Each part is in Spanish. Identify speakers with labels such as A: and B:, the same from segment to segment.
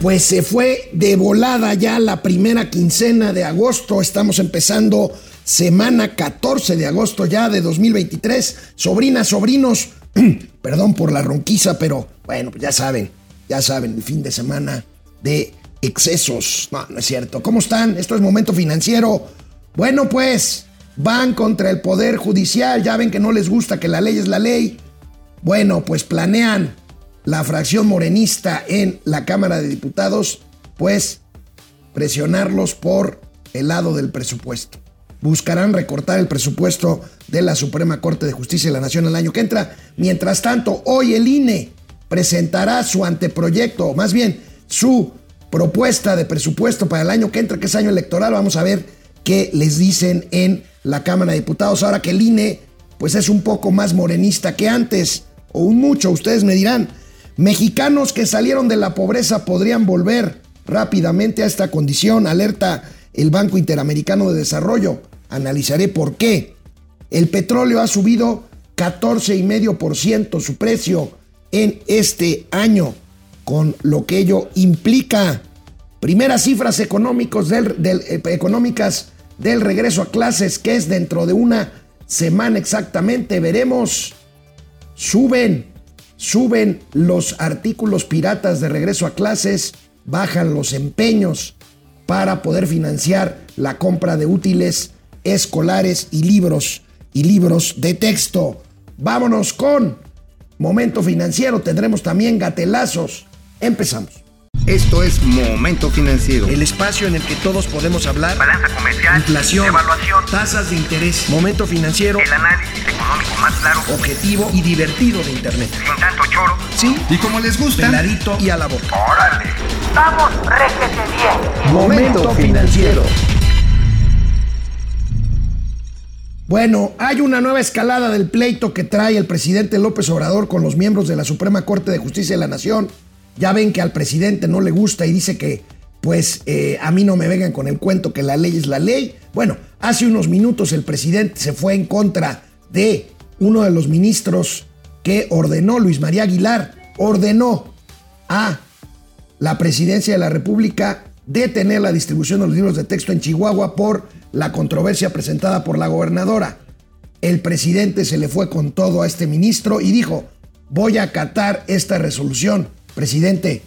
A: pues se fue de volada ya la primera quincena de agosto. Estamos empezando semana 14 de agosto ya de 2023. Sobrinas, sobrinos, perdón por la ronquiza, pero bueno, pues ya saben, ya saben, el fin de semana de excesos. No, no es cierto. ¿Cómo están? Esto es momento financiero. Bueno, pues van contra el Poder Judicial. Ya ven que no les gusta que la ley es la ley. Bueno, pues planean la fracción morenista en la Cámara de Diputados, pues presionarlos por el lado del presupuesto. Buscarán recortar el presupuesto de la Suprema Corte de Justicia de la Nación el año que entra. Mientras tanto, hoy el INE presentará su anteproyecto, o más bien su propuesta de presupuesto para el año que entra, que es año electoral. Vamos a ver qué les dicen en la Cámara de Diputados. Ahora que el INE pues es un poco más morenista que antes, o un mucho, ustedes me dirán. Mexicanos que salieron de la pobreza podrían volver rápidamente a esta condición, alerta el Banco Interamericano de Desarrollo. Analizaré por qué. El petróleo ha subido 14,5% su precio en este año, con lo que ello implica. Primeras cifras eh, económicas del regreso a clases, que es dentro de una semana exactamente, veremos. Suben suben los artículos piratas de regreso a clases, bajan los empeños para poder financiar la compra de útiles escolares y libros y libros de texto. Vámonos con Momento Financiero, tendremos también gatelazos. Empezamos.
B: Esto es Momento Financiero.
A: El espacio en el que todos podemos hablar.
C: Balanza comercial.
A: Inflación.
C: Evaluación.
A: Tasas de interés. Momento Financiero.
C: El análisis económico más claro.
A: Objetivo y divertido de Internet.
C: Sin tanto choro.
A: Sí.
B: Y como les gusta.
A: Peladito y a la boca.
C: Órale. Vamos, réjete bien.
A: Momento Financiero. Bueno, hay una nueva escalada del pleito que trae el presidente López Obrador con los miembros de la Suprema Corte de Justicia de la Nación ya ven que al presidente no le gusta y dice que pues eh, a mí no me vengan con el cuento que la ley es la ley. Bueno, hace unos minutos el presidente se fue en contra de uno de los ministros que ordenó, Luis María Aguilar, ordenó a la presidencia de la República detener la distribución de los libros de texto en Chihuahua por la controversia presentada por la gobernadora. El presidente se le fue con todo a este ministro y dijo, voy a acatar esta resolución Presidente,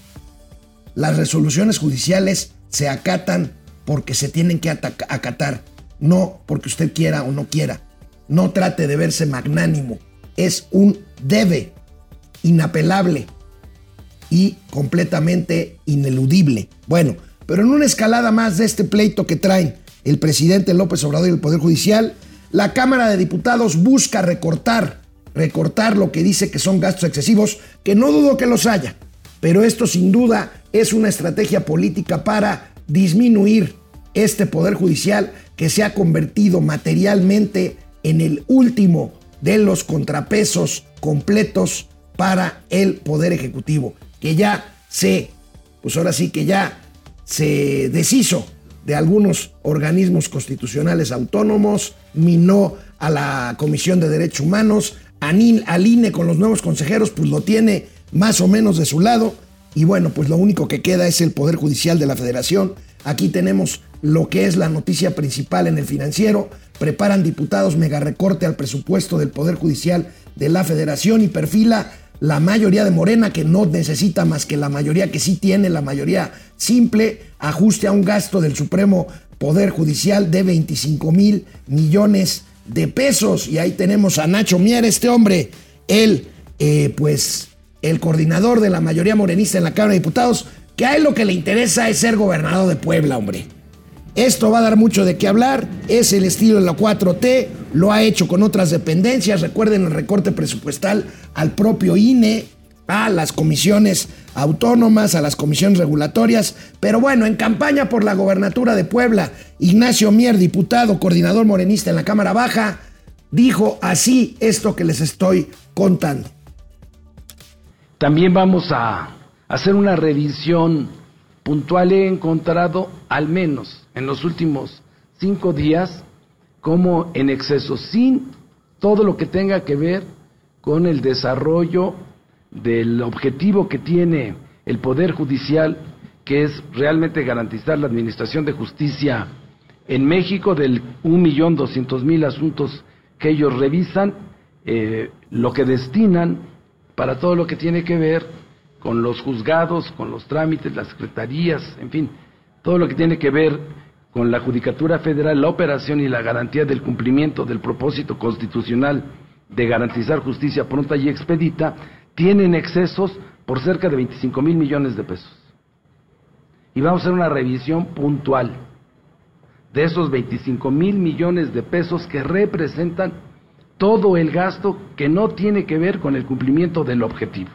A: las resoluciones judiciales se acatan porque se tienen que acatar, no porque usted quiera o no quiera. No trate de verse magnánimo. Es un debe inapelable y completamente ineludible. Bueno, pero en una escalada más de este pleito que traen el presidente López Obrador y el Poder Judicial, la Cámara de Diputados busca recortar, recortar lo que dice que son gastos excesivos, que no dudo que los haya, pero esto sin duda es una estrategia política para disminuir este poder judicial que se ha convertido materialmente en el último de los contrapesos completos para el poder ejecutivo, que ya se, pues ahora sí que ya se deshizo de algunos organismos constitucionales autónomos, minó a la Comisión de Derechos Humanos, al INE con los nuevos consejeros, pues lo tiene más o menos de su lado. Y bueno, pues lo único que queda es el Poder Judicial de la Federación. Aquí tenemos lo que es la noticia principal en el financiero. Preparan diputados mega recorte al presupuesto del Poder Judicial de la Federación y perfila la mayoría de Morena que no necesita más que la mayoría que sí tiene, la mayoría simple, ajuste a un gasto del Supremo Poder Judicial de 25 mil millones de pesos. Y ahí tenemos a Nacho Mier, este hombre, él, eh, pues el coordinador de la mayoría morenista en la Cámara de Diputados, que a él lo que le interesa es ser gobernador de Puebla, hombre. Esto va a dar mucho de qué hablar, es el estilo de la 4T, lo ha hecho con otras dependencias, recuerden el recorte presupuestal al propio INE, a las comisiones autónomas, a las comisiones regulatorias, pero bueno, en campaña por la gobernatura de Puebla, Ignacio Mier, diputado, coordinador morenista en la Cámara Baja, dijo así esto que les estoy contando.
D: También vamos a hacer una revisión puntual. He encontrado, al menos en los últimos cinco días, como en exceso, sin todo lo que tenga que ver con el desarrollo del objetivo que tiene el Poder Judicial, que es realmente garantizar la administración de justicia en México del 1.200.000 asuntos que ellos revisan, eh, lo que destinan para todo lo que tiene que ver con los juzgados, con los trámites, las secretarías, en fin, todo lo que tiene que ver con la Judicatura Federal, la operación y la garantía del cumplimiento del propósito constitucional de garantizar justicia pronta y expedita, tienen excesos por cerca de 25 mil millones de pesos. Y vamos a hacer una revisión puntual de esos 25 mil millones de pesos que representan todo el gasto que no tiene que ver con el cumplimiento del objetivo.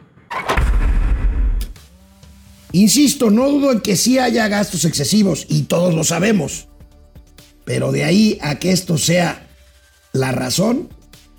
A: Insisto, no dudo en que sí haya gastos excesivos y todos lo sabemos. Pero de ahí a que esto sea la razón,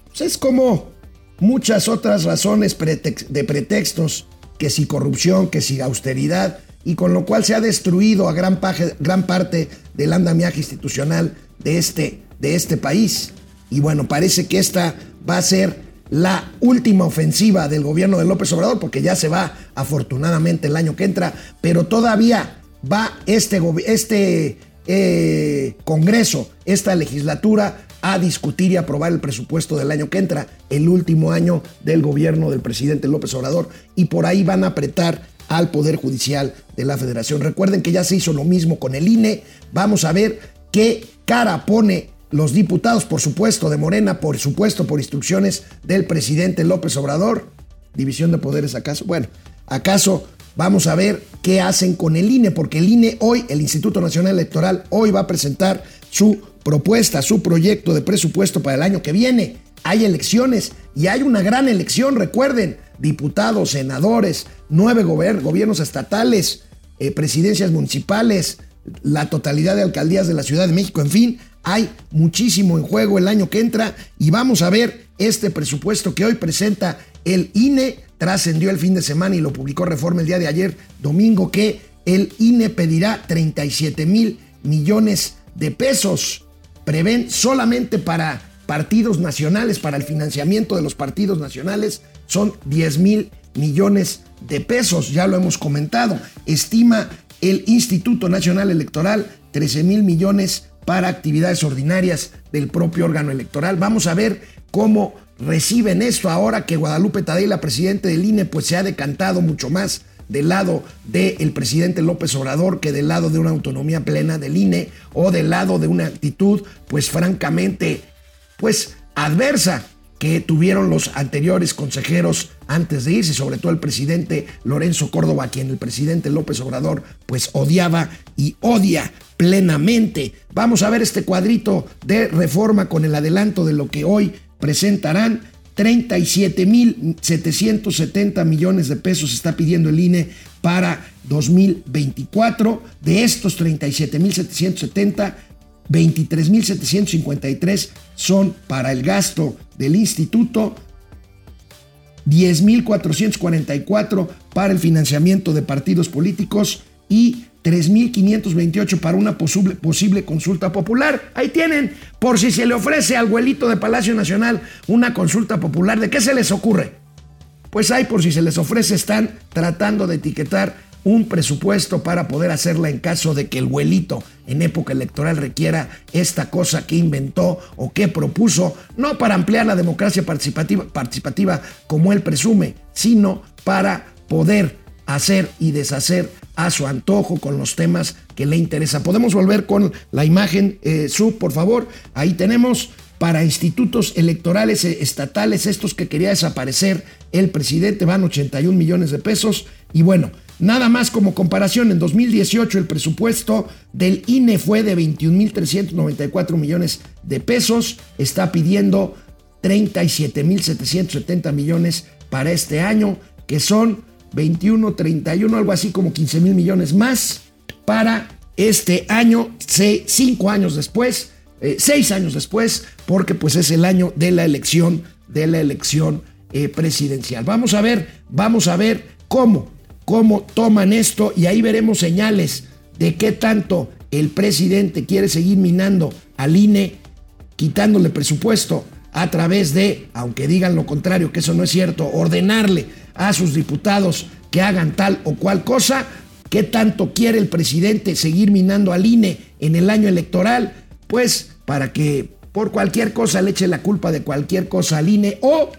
A: pues es como muchas otras razones de pretextos, que si corrupción, que si austeridad, y con lo cual se ha destruido a gran, parte del andamiaje institucional de este, de este país. Y bueno, parece que esta va a ser la última ofensiva del gobierno de López Obrador, porque ya se va afortunadamente el año que entra, pero todavía va este, este eh, Congreso, esta legislatura, a discutir y aprobar el presupuesto del año que entra, el último año del gobierno del presidente López Obrador, y por ahí van a apretar al Poder Judicial de la Federación. Recuerden que ya se hizo lo mismo con el INE. Vamos a ver qué cara pone los diputados, por supuesto, de Morena, por supuesto, por instrucciones del presidente López Obrador. División de poderes, ¿acaso? Bueno, ¿acaso vamos a ver qué hacen con el INE? Porque el INE hoy, el Instituto Nacional Electoral, hoy va a presentar su propuesta, su proyecto de presupuesto para el año que viene. Hay elecciones y hay una gran elección, recuerden, diputados, senadores, nueve gobiernos estatales, eh, presidencias municipales, la totalidad de alcaldías de la Ciudad de México, en fin, hay muchísimo en juego el año que entra y vamos a ver este presupuesto que hoy presenta el INE. Trascendió el fin de semana y lo publicó Reforma el día de ayer, domingo, que el INE pedirá 37 mil millones de pesos. Prevén solamente para partidos nacionales, para el financiamiento de los partidos nacionales, son 10 mil millones de pesos, ya lo hemos comentado. Estima el Instituto Nacional Electoral 13 mil millones para actividades ordinarias del propio órgano electoral. Vamos a ver cómo reciben esto ahora que Guadalupe Tadei, la presidente del INE, pues se ha decantado mucho más del lado del presidente López Obrador que del lado de una autonomía plena del INE o del lado de una actitud pues francamente pues adversa que tuvieron los anteriores consejeros antes de irse, sobre todo el presidente Lorenzo Córdoba, quien el presidente López Obrador pues odiaba y odia plenamente. Vamos a ver este cuadrito de reforma con el adelanto de lo que hoy presentarán. 37.770 millones de pesos está pidiendo el INE para 2024. De estos 37.770, 23.753 son para el gasto del instituto, 10.444 para el financiamiento de partidos políticos y 3.528 para una posible, posible, consulta popular. Ahí tienen, por si se le ofrece al abuelito de Palacio Nacional una consulta popular, ¿de qué se les ocurre? Pues ahí, por si se les ofrece, están tratando de etiquetar un presupuesto para poder hacerla en caso de que el vuelito en época electoral requiera esta cosa que inventó o que propuso, no para ampliar la democracia participativa, participativa como él presume, sino para poder hacer y deshacer a su antojo con los temas que le interesan. Podemos volver con la imagen, eh, sub, por favor. Ahí tenemos para institutos electorales eh, estatales, estos que quería desaparecer el presidente, van 81 millones de pesos. Y bueno, Nada más como comparación, en 2018 el presupuesto del INE fue de 21.394 millones de pesos, está pidiendo 37.770 millones para este año, que son 21, 31, algo así como 15 mil millones más para este año, cinco años después, eh, seis años después, porque pues es el año de la elección, de la elección eh, presidencial. Vamos a ver, vamos a ver cómo cómo toman esto y ahí veremos señales de qué tanto el presidente quiere seguir minando al INE, quitándole presupuesto a través de, aunque digan lo contrario, que eso no es cierto, ordenarle a sus diputados que hagan tal o cual cosa, ¿Qué tanto quiere el presidente seguir minando al INE en el año electoral? Pues para que por cualquier cosa le eche la culpa de cualquier cosa al INE o,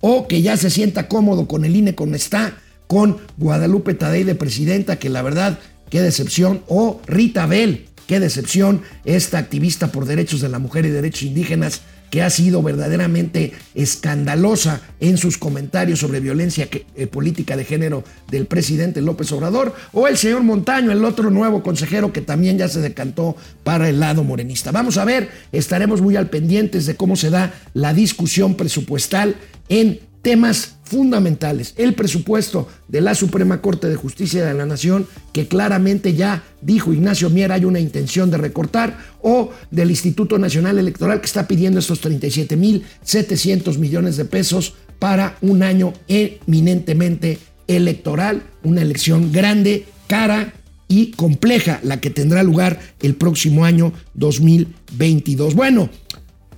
A: o que ya se sienta cómodo con el INE como está, con Guadalupe Tadei de presidenta, que la verdad, qué decepción, o Rita Bell, qué decepción, esta activista por derechos de la mujer y derechos indígenas que ha sido verdaderamente escandalosa en sus comentarios sobre violencia eh, política de género del presidente López Obrador, o el señor Montaño, el otro nuevo consejero que también ya se decantó para el lado morenista. Vamos a ver, estaremos muy al pendientes de cómo se da la discusión presupuestal en temas fundamentales. El presupuesto de la Suprema Corte de Justicia de la Nación, que claramente ya dijo Ignacio Mier hay una intención de recortar, o del Instituto Nacional Electoral que está pidiendo estos 37.700 millones de pesos para un año eminentemente electoral, una elección grande, cara y compleja, la que tendrá lugar el próximo año 2022. Bueno,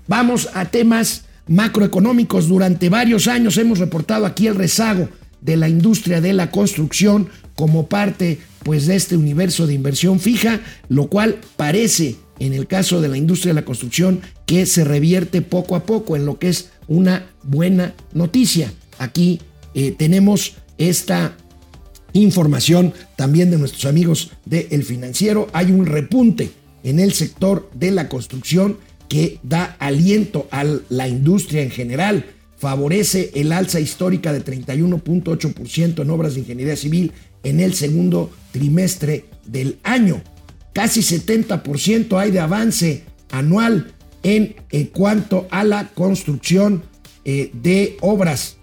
A: vamos a temas macroeconómicos. Durante varios años hemos reportado aquí el rezago de la industria de la construcción como parte pues de este universo de inversión fija, lo cual parece en el caso de la industria de la construcción que se revierte poco a poco en lo que es una buena noticia. Aquí eh, tenemos esta información también de nuestros amigos de El Financiero. Hay un repunte en el sector de la construcción que da aliento a la industria en general, favorece el alza histórica de 31.8% en obras de ingeniería civil en el segundo trimestre del año. Casi 70% hay de avance anual en, cuanto a la construcción eh, de obras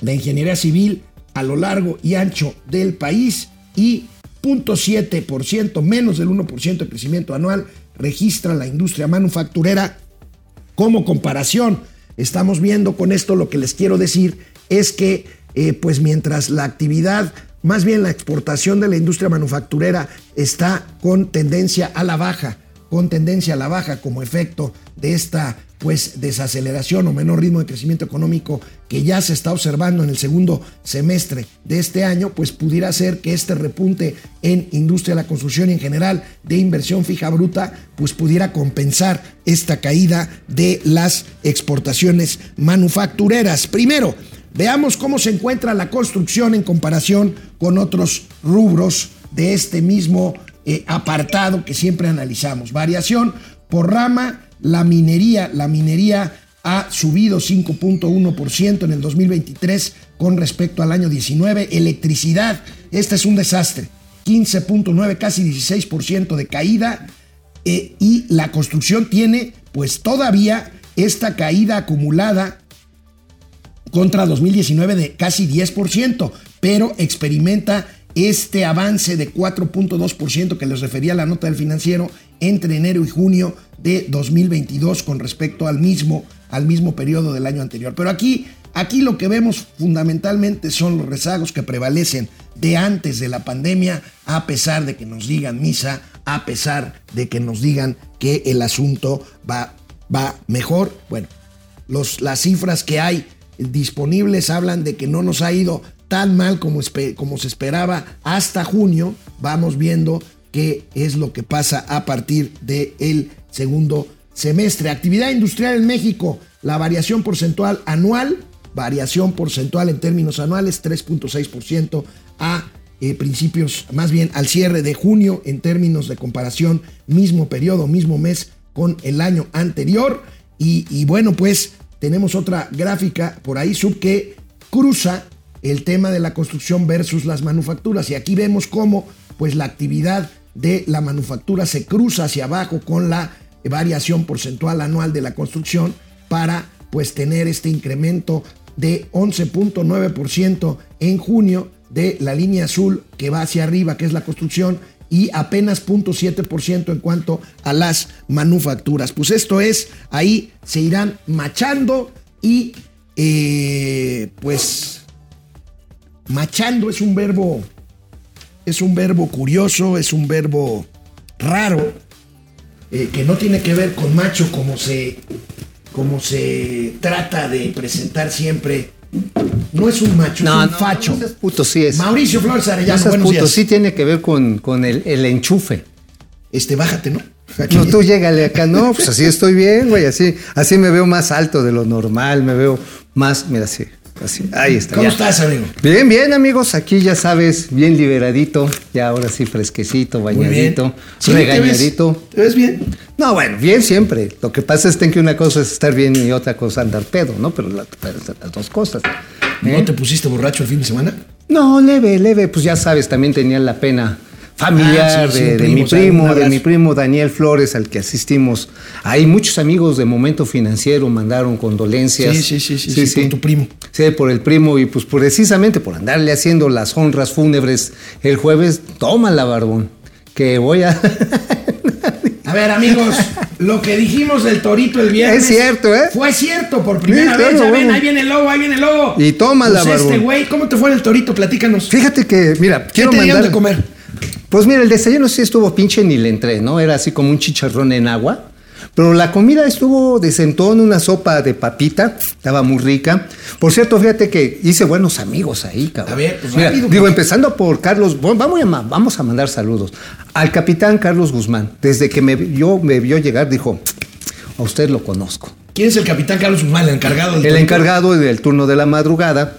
A: de ingeniería civil a lo largo y ancho del país y 0.7%, menos del 1% de crecimiento anual registra la industria manufacturera. Como comparación, estamos viendo con esto lo que les quiero decir es que eh, pues mientras la actividad, más bien la exportación de la industria manufacturera está con tendencia a la baja, con tendencia a la baja como efecto de esta pues desaceleración o menor ritmo de crecimiento económico que ya se está observando en el segundo semestre de este año, pues pudiera ser que este repunte en industria de la construcción y en general de inversión fija bruta, pues pudiera compensar esta caída de las exportaciones manufactureras. Primero, veamos cómo se encuentra la construcción en comparación con otros rubros de este mismo eh, apartado que siempre analizamos. Variación por rama, la minería, la minería ha subido 5.1% en el 2023 con respecto al año 19. Electricidad, este es un desastre, 15.9, casi 16% de caída. Eh, y la construcción tiene pues todavía esta caída acumulada contra 2019 de casi 10%, pero experimenta este avance de 4.2% que les refería la nota del financiero entre enero y junio de 2022 con respecto al mismo, al mismo periodo del año anterior. Pero aquí, aquí lo que vemos fundamentalmente son los rezagos que prevalecen de antes de la pandemia, a pesar de que nos digan misa, a pesar de que nos digan que el asunto va, va mejor. Bueno, los, las cifras que hay disponibles hablan de que no nos ha ido tan mal como, como se esperaba hasta junio. Vamos viendo qué es lo que pasa a partir del segundo semestre. Actividad industrial en México, la variación porcentual anual, variación porcentual en términos anuales, 3.6% a eh, principios, más bien al cierre de junio en términos de comparación, mismo periodo, mismo mes con el año anterior. Y bueno, pues tenemos otra gráfica por ahí, sub que cruza el tema de la construcción versus las manufacturas. Y aquí vemos cómo pues la actividad de la manufactura se cruza hacia abajo con la variación porcentual anual de la construcción para pues tener este incremento de 11.9% en junio de la línea azul que va hacia arriba, que es la construcción, y apenas 0.7% en cuanto a las manufacturas. Pues esto es, ahí se irán machando y eh, pues machando es un verbo es un verbo curioso, es un verbo raro, eh, que no tiene que ver con macho como se, como se trata de presentar siempre No es un macho, es un facho.
E: No puto, sí es.
A: Mauricio Flores
E: No
A: Arellano,
E: seas
A: buenos
E: puto,
A: días.
E: sí tiene que ver con, con el, el enchufe.
A: Este, bájate, ¿no? Aquí.
E: No, tú llégale acá, no, pues así estoy bien, güey, así, así me veo más alto de lo normal, me veo más, mira, así, así, ahí está.
A: ¿Cómo
E: ya.
A: estás, amigo?
E: Bien, bien, amigos, aquí ya sabes, bien liberadito, ya ahora sí fresquecito, bañadito,
A: Sí, ¿te ves-
E: regañadito.
A: ¿Te ves bien?
E: No, bueno, bien siempre. Lo que pasa es que una cosa es estar bien y otra cosa andar pedo, ¿no? Pero, la- las dos cosas. ¿eh?
A: ¿No te pusiste borracho el fin de semana?
E: No, leve, leve, pues ya sabes, también tenía la pena familiar
A: Ah, sí, sí,
E: de, mi primo, de mi primo Daniel Flores, al que asistimos. Hay muchos amigos de Momento Financiero mandaron condolencias.
A: Sí, sí, sí, sí, sí, por tu primo.
E: Sí, por el primo y pues precisamente por andarle haciendo las honras fúnebres el jueves, tómala, barbón, que voy a...
A: A ver, amigos, lo que dijimos del torito el viernes.
E: Es cierto, ¿eh?
A: Fue cierto por primera
E: Sí,
A: vez. ven, ahí viene el lobo, ahí viene el lobo.
E: Y tómala,
A: Pues este
E: barbón.
A: güey, ¿cómo te fue el torito? Platícanos.
E: Fíjate que, mira,
A: ¿Qué
E: quiero
A: te
E: mandar...
A: de comer?
E: Pues mira, el desayuno sí estuvo pinche ni le entré, ¿no? Era así como un chicharrón en agua. Pero la comida estuvo de centón, una sopa de papita, estaba muy rica. Por cierto, fíjate que hice buenos amigos ahí, cabrón.
A: A ver, pues
E: Mira,
A: rápido,
E: digo,
A: pues.
E: empezando por Carlos, vamos a, vamos a mandar saludos. Al capitán Carlos Guzmán, desde que me vio, me vio llegar, dijo, a usted lo conozco.
A: ¿Quién es el capitán Carlos Guzmán, el encargado del
E: El
A: torito?
E: encargado del turno de la madrugada.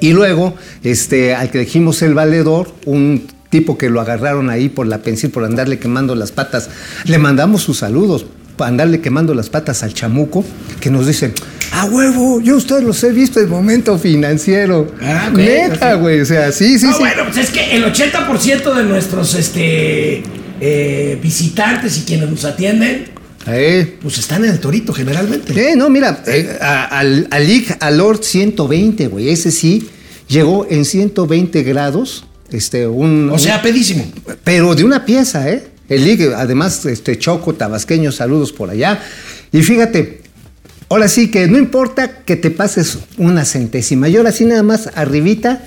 E: Y luego, este, al que dijimos el valedor, un tipo que lo agarraron ahí por la pensil, por andarle quemando las patas, le mandamos sus saludos, para andarle quemando las patas al chamuco, que nos dice, a huevo, yo ustedes los he visto en momento financiero.
A: Ah, ok,
E: Neta, güey, o sea, sí, sí,
A: no,
E: sí.
A: bueno, pues es que el 80% de nuestros este, eh, visitantes y quienes nos atienden,
E: Eh,
A: pues están en el torito generalmente.
E: Eh, no, mira, eh, a- al, al Ig Alord 120, güey, ese sí llegó en 120 grados, este, un...
A: O sea, pedísimo.
E: pero de una pieza, ¿eh? El Ig, además, este, Choco, tabasqueño, saludos por allá. Y fíjate, ahora sí que no importa que te pases una centésima, y ahora sí nada más arribita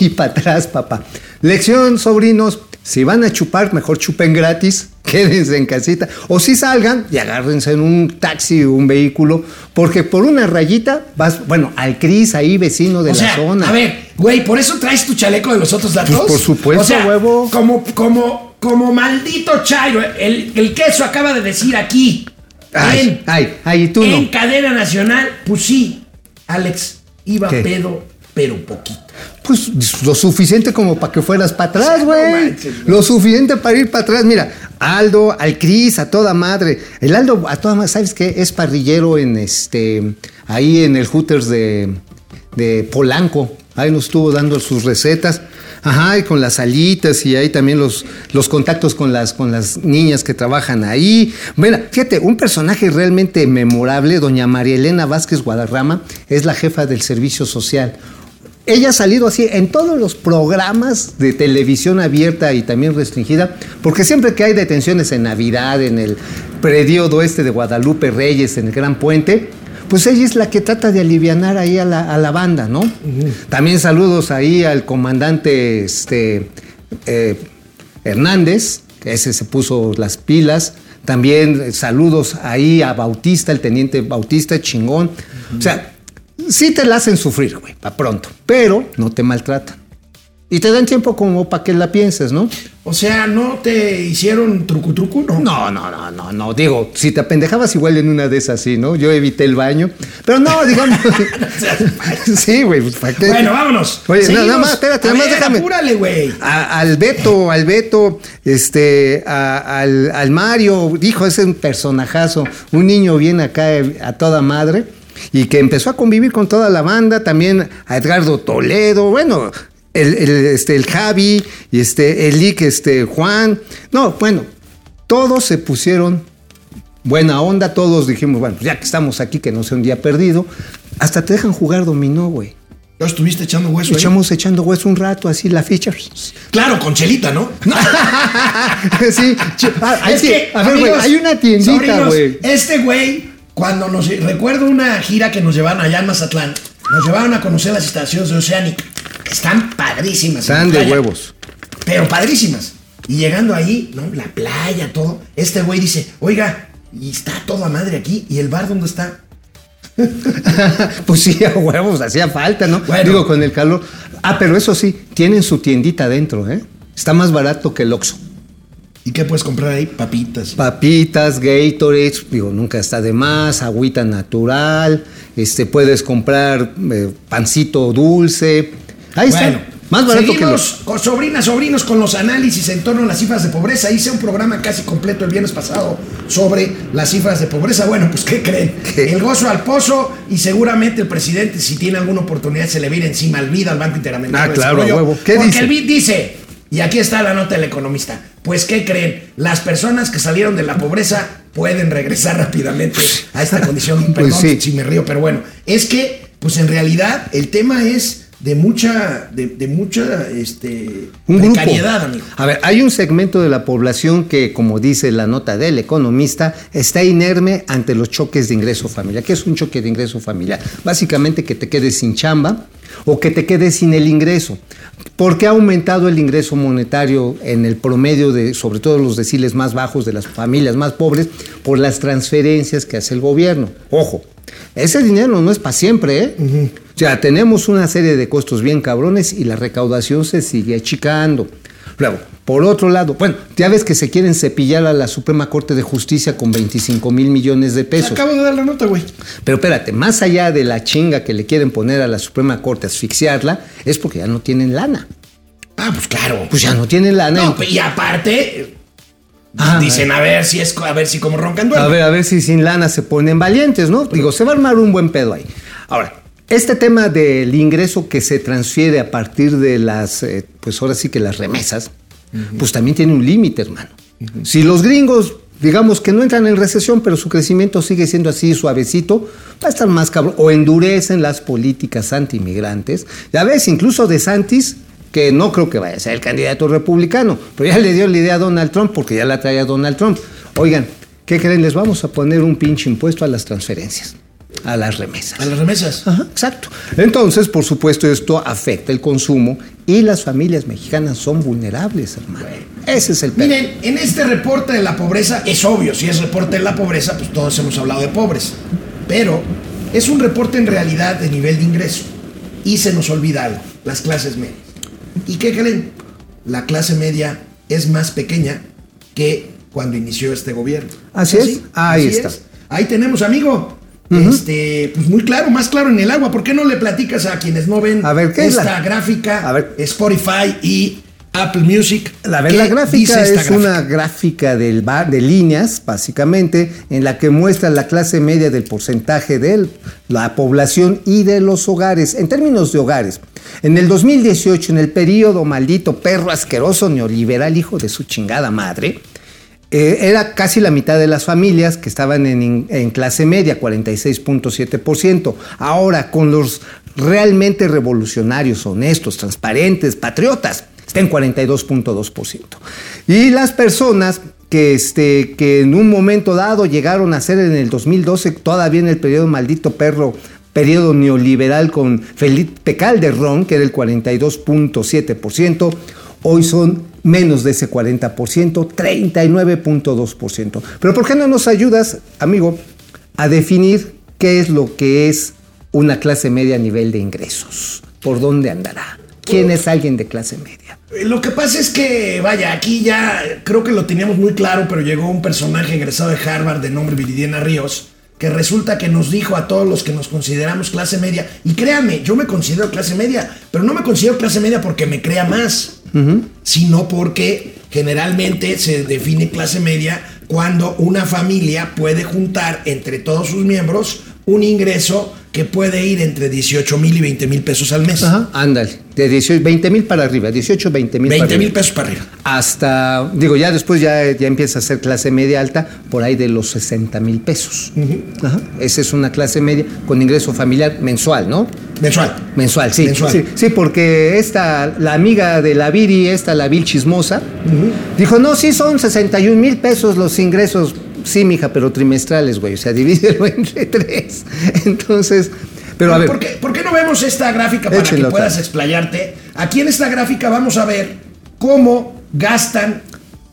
E: y para atrás, papá. Lección, sobrinos, si van a chupar, mejor chupen gratis, quédense en casita. O si salgan y agárrense en un taxi o un vehículo, porque por una rayita vas, bueno, al Cris ahí, vecino de
A: o
E: la
A: sea,
E: zona.
A: a ver, güey, ¿por eso traes tu chaleco de los otros datos?
E: Pues, por supuesto,
A: o sea,
E: huevo.
A: Como, como, como maldito chairo, el, el queso acaba de decir aquí.
E: Ay,
A: en,
E: ay, ay, tú
A: en
E: no.
A: cadena nacional, pues sí, Alex, iba
E: ¿Qué?
A: pedo, pero poquito.
E: Pues lo suficiente como para que fueras para atrás, güey. lo suficiente para ir para atrás. Mira, Aldo, al Cris, a toda madre. El Aldo, a toda madre, ¿sabes qué? Es parrillero en este. Ahí en el Hooters de, de Polanco. Ahí nos estuvo dando sus recetas. Ajá, y con las alitas y ahí también los, los contactos con las, con las niñas que trabajan ahí. Mira, fíjate, un personaje realmente memorable, doña María Elena Vázquez Guadarrama, es la jefa del servicio social. Ella ha salido así en todos los programas de televisión abierta y también restringida, porque siempre que hay detenciones en Navidad, en el periodo este de Guadalupe Reyes, en el Gran Puente, pues ella es la que trata de alivianar ahí a la, a la banda, ¿no? También saludos ahí al comandante este, eh, Hernández, que ese se puso las pilas. También saludos ahí a Bautista, el teniente Bautista, chingón. O sea, sí te la hacen sufrir, güey, para pronto, pero no te maltratan. Y te dan tiempo como para que la pienses, ¿no?
A: O sea, ¿no te hicieron trucu trucu? No.
E: No, no, no, no, no. Digo, si te apendejabas igual en una de esas, sí, ¿no? Yo evité el baño. Pero no, digamos. sí, güey, pues ¿para qué?
A: Bueno, vámonos.
E: Oye,
A: Seguimos.
E: nada más, espérate, nada más déjame.
A: Apúrale, güey.
E: A- al Beto, al Beto, este, a- al, al Mario, dijo, es un personajazo, un niño bien acá eh, a toda madre, y que empezó a convivir con toda la banda, también a Edgardo Toledo, bueno, el, el, este, el Javi, y este, el Lick, este, Juan, no, bueno, todos se pusieron buena onda, todos dijimos, bueno, ya que estamos aquí, que no sea un día perdido, hasta te dejan jugar dominó, güey.
A: ¿No estuviste echando hueso ahí?
E: Echamos echando hueso un rato, así la ficha.
A: Claro, con chelita, ¿no?
E: sí. ah,
A: Es
E: que-
A: que,
E: a ver, güey,
A: amigos,
E: hay una tiendita, güey.
A: Este güey, cuando nos. Recuerdo una gira que nos llevaron allá en Mazatlán. Nos llevaron a conocer las estaciones de Oceánica. Están padrísimas.
E: Están de huevos.
A: Pero padrísimas. Y llegando ahí, ¿no? La playa, todo. Este güey dice, oiga, y está toda madre aquí. ¿Y el bar dónde está?
E: pues sí, a huevos, hacía falta, ¿no?
A: Bueno.
E: Digo, con el calor. Ah, pero eso sí, tienen su tiendita adentro, ¿eh? Está más barato que el Oxxo.
A: ¿Y qué puedes comprar ahí? Papitas.
E: Papitas, Gatorades, digo, nunca está de más, agüita natural, este, puedes comprar eh, pancito dulce. Ahí
A: Bueno,
E: está, más barato que los...
A: con sobrinas, sobrinos con los análisis en torno a las cifras de pobreza. Hice un programa casi completo el viernes pasado sobre las cifras de pobreza. Bueno, pues ¿qué creen?
E: ¿Qué?
A: El gozo al pozo y seguramente el presidente, si tiene alguna oportunidad, se le va a ir encima al BID, al Banco Interamericano
E: Ah, claro, huevo. ¿Qué
A: porque
E: dice?
A: el BID dice, y aquí está la nota del economista, pues ¿qué creen? Las personas que salieron de la pobreza pueden regresar rápidamente a esta condición.
E: Pues
A: Perdón
E: sí.
A: si me río, pero bueno, es que, pues en realidad, el tema es de mucha, de, de mucha, este,
E: Un
A: precariedad, amigo.
E: A ver, hay un segmento de la población que, como dice la nota del economista, está inerme ante los choques de ingreso familiar. ¿Qué es un choque de ingreso familiar? Básicamente que te quedes sin chamba o que te quedes sin el ingreso. Porque ha aumentado el ingreso monetario en el promedio de, sobre todo los deciles más bajos de las familias más pobres, por las transferencias que hace el gobierno. Ojo, ese dinero no es para siempre, ¿eh? O sea, tenemos una serie de costos bien cabrones y la recaudación se sigue achicando. Luego, por otro lado, bueno, ya ves que se quieren cepillar a la Suprema Corte de Justicia con 25 mil millones de pesos.
A: Acabo de dar la nota, güey.
E: Pero espérate, más allá de la chinga que le quieren poner a la Suprema Corte, asfixiarla, es porque ya no tienen lana.
A: Ah, pues claro.
E: Pues ya no tienen lana.
A: No, y aparte,
E: Ah,
A: dicen a ver si es, a ver si como roncan duermen.
E: A ver, a ver si sin lana se ponen valientes, ¿no? Digo, se va a armar un buen pedo ahí. Ahora, este tema del ingreso que se transfiere a partir de las, eh, pues ahora sí que las remesas, pues también tiene un límite, hermano. Si los gringos, digamos que no entran en recesión, pero su crecimiento sigue siendo así suavecito, va a estar más cabrón. O endurecen las políticas anti-inmigrantes. Ya ves, incluso de Santis, que no creo que vaya a ser el candidato republicano, pero ya le dio la idea a Donald Trump, porque ya la traía Donald Trump. Oigan, ¿qué creen? Les vamos a poner un pinche impuesto a las transferencias, a las remesas.
A: A las remesas.
E: Ajá, exacto. Entonces, por supuesto, esto afecta el consumo y las familias mexicanas son vulnerables, hermano. Ese es el pedo.
A: Miren, en este reporte de la pobreza, es obvio, si es reporte de la pobreza, pues todos hemos hablado de pobres. Pero es un reporte en realidad de nivel de ingreso. Y se nos olvida algo, las clases medias. ¿Y qué creen? La clase media es más pequeña que cuando inició este gobierno.
E: Así es. Ahí está.
A: es. Ahí tenemos, amigo. Este, pues muy claro, más claro en el agua. ¿Por qué no le platicas a quienes no ven
E: A ver, ¿qué es
A: esta
E: la-
A: gráfica?
E: A ver.
A: Spotify y Apple Music.
E: La, ver,
A: ¿Qué
E: la gráfica es una gráfica del bar, de líneas, básicamente, en la que muestra la clase media del porcentaje de la población y de los hogares. En términos de hogares, en el 2018, en el periodo maldito, perro asqueroso, neoliberal, hijo de su chingada madre, eh, era casi la mitad de las familias que estaban en, en clase media, 46.7%. Ahora, con los realmente revolucionarios, honestos, transparentes, patriotas, está en 42.2%. Y las personas que, este, que en un momento dado llegaron a ser en el 2012, todavía en el periodo maldito perro, periodo neoliberal con Felipe Calderón, que era el 42.7%, hoy son menos de ese 40%, 39.2%. Pero ¿por qué no nos ayudas, amigo, a definir qué es lo que es una clase media a nivel de ingresos? ¿Por dónde andará? ¿Quién es alguien de clase media?
A: Lo que pasa es que, vaya, aquí ya creo que lo teníamos muy claro, pero llegó un personaje egresado de Harvard de nombre Viridiana Ríos, que resulta que nos dijo a todos los que nos consideramos clase media, y créanme, yo me considero clase media, pero no me considero clase media porque me crea más, sino porque generalmente se define clase media cuando una familia puede juntar entre todos sus miembros un ingreso que puede ir entre 18 mil y 20 mil pesos al mes.
E: Ándale, de 18, 20 mil para arriba, 18, 20 mil
A: 20 mil pesos para arriba.
E: Hasta, digo, ya después ya, ya empieza a ser clase media alta, por ahí de los 60 mil pesos. Ajá. Esa es una clase media con ingreso familiar mensual, ¿no?
A: Mensual.
E: Mensual, sí.
A: Mensual.
E: Sí, sí, porque esta, la amiga de la Viri, esta, la Vil Chismosa, dijo, no, sí son 61 mil pesos los ingresos. Sí, mija, pero trimestrales, güey. O sea, divídelo entre tres. Entonces, pero a ver.
A: ¿Por qué, por qué no vemos esta gráfica para que puedas
E: acá.
A: explayarte? Aquí en esta gráfica vamos a ver cómo gastan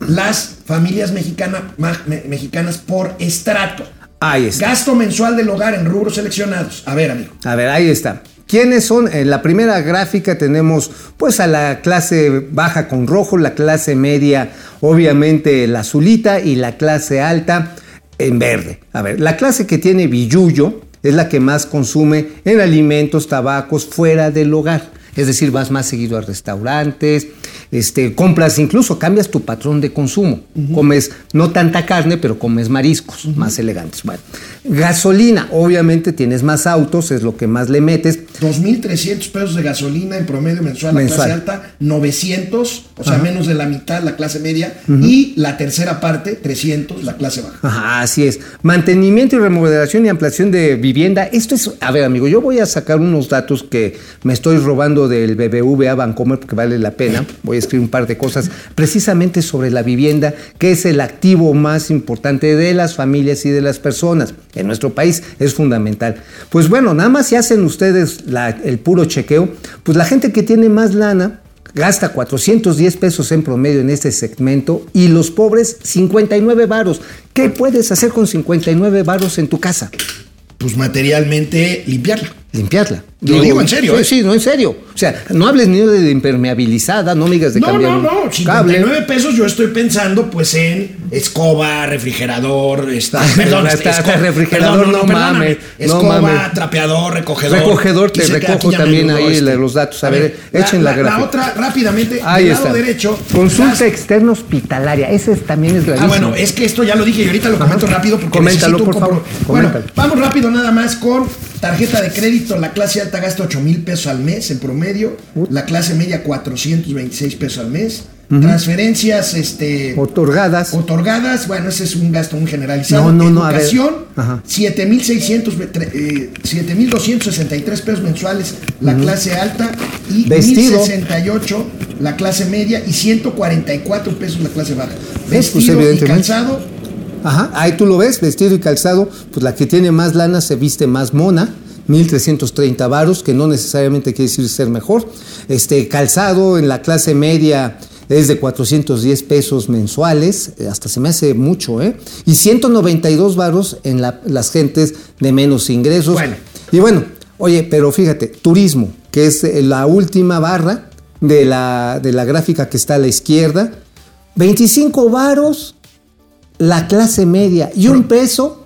A: las familias mexicana- me- mexicanas por estrato.
E: Ahí está.
A: Gasto mensual del hogar en rubros seleccionados. A ver, amigo.
E: A ver, ahí está. ¿Quiénes son? En la primera gráfica tenemos pues a la clase baja con rojo, la clase media obviamente la azulita y la clase alta en verde. A ver, la clase que tiene billuyo es la que más consume en alimentos, tabacos fuera del hogar. Es decir, vas más seguido a restaurantes, este, compras, incluso cambias tu patrón de consumo. Comes no tanta carne, pero comes mariscos más elegantes. Bueno, gasolina, obviamente tienes más autos, es lo que más le metes.
A: 2.300 pesos de gasolina en promedio mensual, la
E: Mensual.
A: clase alta, 900, o sea, menos de la mitad la clase media, y la tercera parte, 300, la clase baja.
E: Ajá, así es. Mantenimiento y remodelación y ampliación de vivienda. Esto es, a ver, amigo, yo voy a sacar unos datos que me estoy robando del BBVA Bancomer porque vale la pena. Voy a escribir un par de cosas precisamente sobre la vivienda, que es el activo más importante de las familias y de las personas. En nuestro país es fundamental. Pues bueno, nada más si hacen ustedes el puro chequeo, pues la gente que tiene más lana gasta 410 pesos en promedio en este segmento y los pobres 59 varos. ¿Qué puedes hacer con 59 varos en tu casa?
A: Pues materialmente limpiarla.
E: Limpiarla.
A: Lo digo en serio,
E: Sí,
A: ¿eh?
E: sí, no en serio. O sea, no hables ni de impermeabilizada, no me digas de
A: No,
E: cambiar
A: no, no,
E: cable.
A: 59 pesos yo estoy pensando pues en escoba, refrigerador, está,
E: Ah,
A: perdón,
E: está- refrigerador, no mames, no
A: escoba,
E: mames.
A: trapeador, recogedor.
E: Recogedor, te recojo también ahí
A: este.
E: los datos. A ver, echen la
A: la,
E: gráfica.
A: otra, rápidamente,
E: Ahí
A: del
E: está.
A: lado derecho.
E: Consulta
A: las-
E: externa hospitalaria. Ese es- también es
A: Ah,
E: gravísimo.
A: bueno, es que esto ya lo dije y ahorita lo comento
E: Ajá.
A: rápido porque
E: Coméntalo,
A: necesito
E: por favor,
A: Bueno, vamos rápido nada más con tarjeta de crédito. La clase alta gasta 8 mil pesos al mes en promedio. La clase media 426 pesos al mes. Transferencias, este...
E: Otorgadas.
A: Otorgadas, bueno, ese es un gasto muy generalizado.
E: No, no, no.
A: Educación,
E: Ajá.
A: 7,600, eh, 7,263 pesos mensuales la clase alta y
E: Vestido.
A: 1,068 la clase media y 144 pesos la clase baja.
E: pues,
A: Vestido y
E: evidentemente.
A: calzado,
E: Ajá, ahí tú lo ves, vestido y calzado, pues la que tiene más lana se viste más mona, 1330 varos, que no necesariamente quiere decir ser mejor. Este calzado en la clase media es de 410 pesos mensuales, eh, hasta se me hace mucho, ¿eh? Y 192 varos en la- las gentes de menos ingresos.
A: Bueno.
E: Y bueno, oye, pero fíjate, turismo, que es eh, la última barra de la, de la gráfica que está a la izquierda, 25 varos la clase media y un peso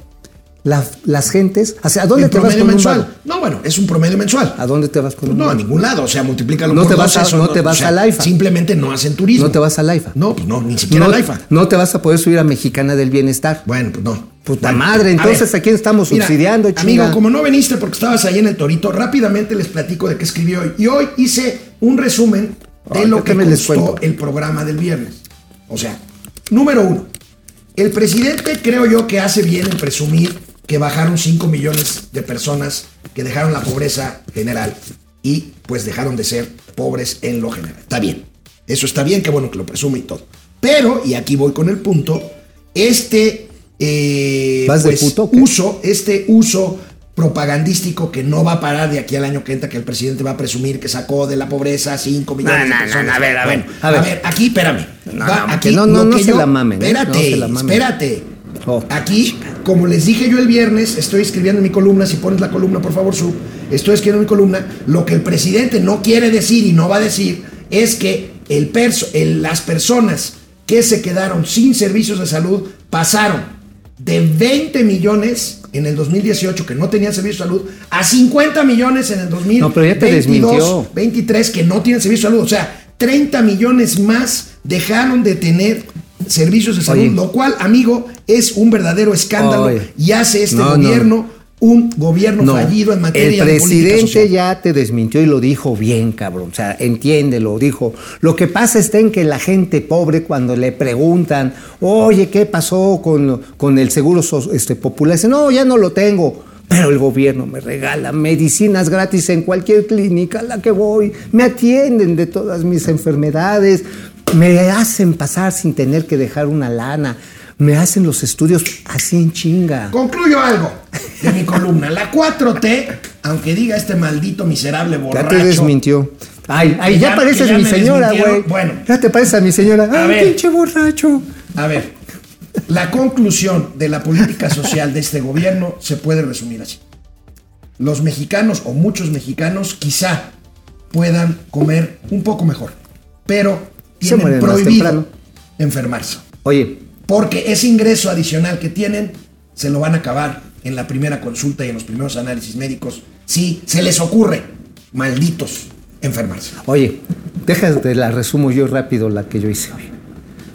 E: la- las gentes. O sea, ¿A dónde te vas con un
A: mensual. No, bueno, es un promedio mensual.
E: ¿A dónde te vas con un
A: No, a ningún lado, o sea, multiplícalo
E: No
A: por
E: te
A: dos,
E: vas a-
A: eso
E: no te vas
A: o sea,
E: al AIFA.
A: Simplemente no hacen turismo.
E: No te vas al AIFA.
A: No, pues no, ni siquiera
E: no,
A: al AIFA.
E: no te vas a poder subir a Mexicana del Bienestar.
A: Bueno, pues no.
E: Puta
A: Bueno,
E: madre,
A: a
E: entonces
A: ver,
E: ¿a quién estamos
A: mira,
E: subsidiando, chinga?
A: Amigo, como no viniste porque estabas ahí en el Torito, rápidamente les platico de qué escribí hoy. Y hoy hice un resumen de
E: Ay,
A: lo
E: ¿qué
A: que
E: me les
A: costó el programa del viernes. O sea, número uno, el presidente creo yo que hace bien en presumir que bajaron 5 millones de personas que dejaron la pobreza general y pues dejaron de ser pobres en lo general. Está bien. Eso está bien, qué bueno que lo presume y todo. Pero, y aquí voy con el punto, este eh,
E: ¿Vas de
A: pues, uso, este uso propagandístico que no va a parar de aquí al año que entra, que el presidente va a presumir que sacó de la pobreza 5 millones
E: No,
A: de
E: no, no,
A: personas.
E: no, a ver, a ver,
A: Bueno,
E: a
A: a
E: ver.
A: ver, aquí, espérame.
E: No,
A: Va,
E: no,
A: aquí
E: no, se
A: yo-
E: la mamen, ¿eh?
A: Espérate,
E: No se la mamen.
A: espérate.
E: Oh.
A: Aquí, como les dije yo el viernes, estoy escribiendo en mi columna, si pones la columna, por favor, sub, estoy escribiendo en mi columna, lo que el presidente no quiere decir y no va a decir es que el perso, el- las personas que se quedaron sin servicios de salud pasaron de 20 millones en el 2018 que no tenían servicios de salud a 50 millones en el 2022,
E: No, pero ya te desmintió.
A: 23 que no tienen servicio de salud. O sea, 30 millones más dejaron de tener servicios de salud,
E: Oye.
A: lo cual, amigo, es un verdadero escándalo
E: Oye.
A: y hace este
E: No, no.
A: Un gobierno
E: No,
A: fallido en materia
E: el
A: de política
E: presidente
A: social.
E: ya te desmintió y lo dijo bien, cabrón. O sea, entiéndelo, dijo. Lo que pasa está en que la gente pobre cuando le preguntan, oye, ¿qué pasó con, con el seguro este, popular? Dice, no, ya no lo tengo. Pero el gobierno me regala medicinas gratis en cualquier clínica a la que voy. Me atienden de todas mis enfermedades. Me hacen pasar sin tener que dejar una lana. Me hacen los estudios así en chinga.
A: Concluyo algo de mi columna. La 4T, aunque diga este maldito miserable
E: Ya
A: borracho.
E: te desmintió. Ay, ay, ya,
A: ya-
E: pareces
A: ya
E: mi señora, güey.
A: Bueno.
E: Ya te pareces a mi señora.
A: A
E: Ay,
A: ver.
E: pinche borracho.
A: A ver, La conclusión de la política social de este gobierno se puede resumir así. Los mexicanos o muchos mexicanos quizá puedan comer un poco mejor, pero
E: Se
A: tienen prohibido enfermarse.
E: Oye,
A: Porque ese ingreso adicional que tienen se lo van a acabar en la primera consulta y en los primeros análisis médicos si se les ocurre, malditos, enfermarse.
E: oye, déjate la resumo yo rápido la que yo hice hoy.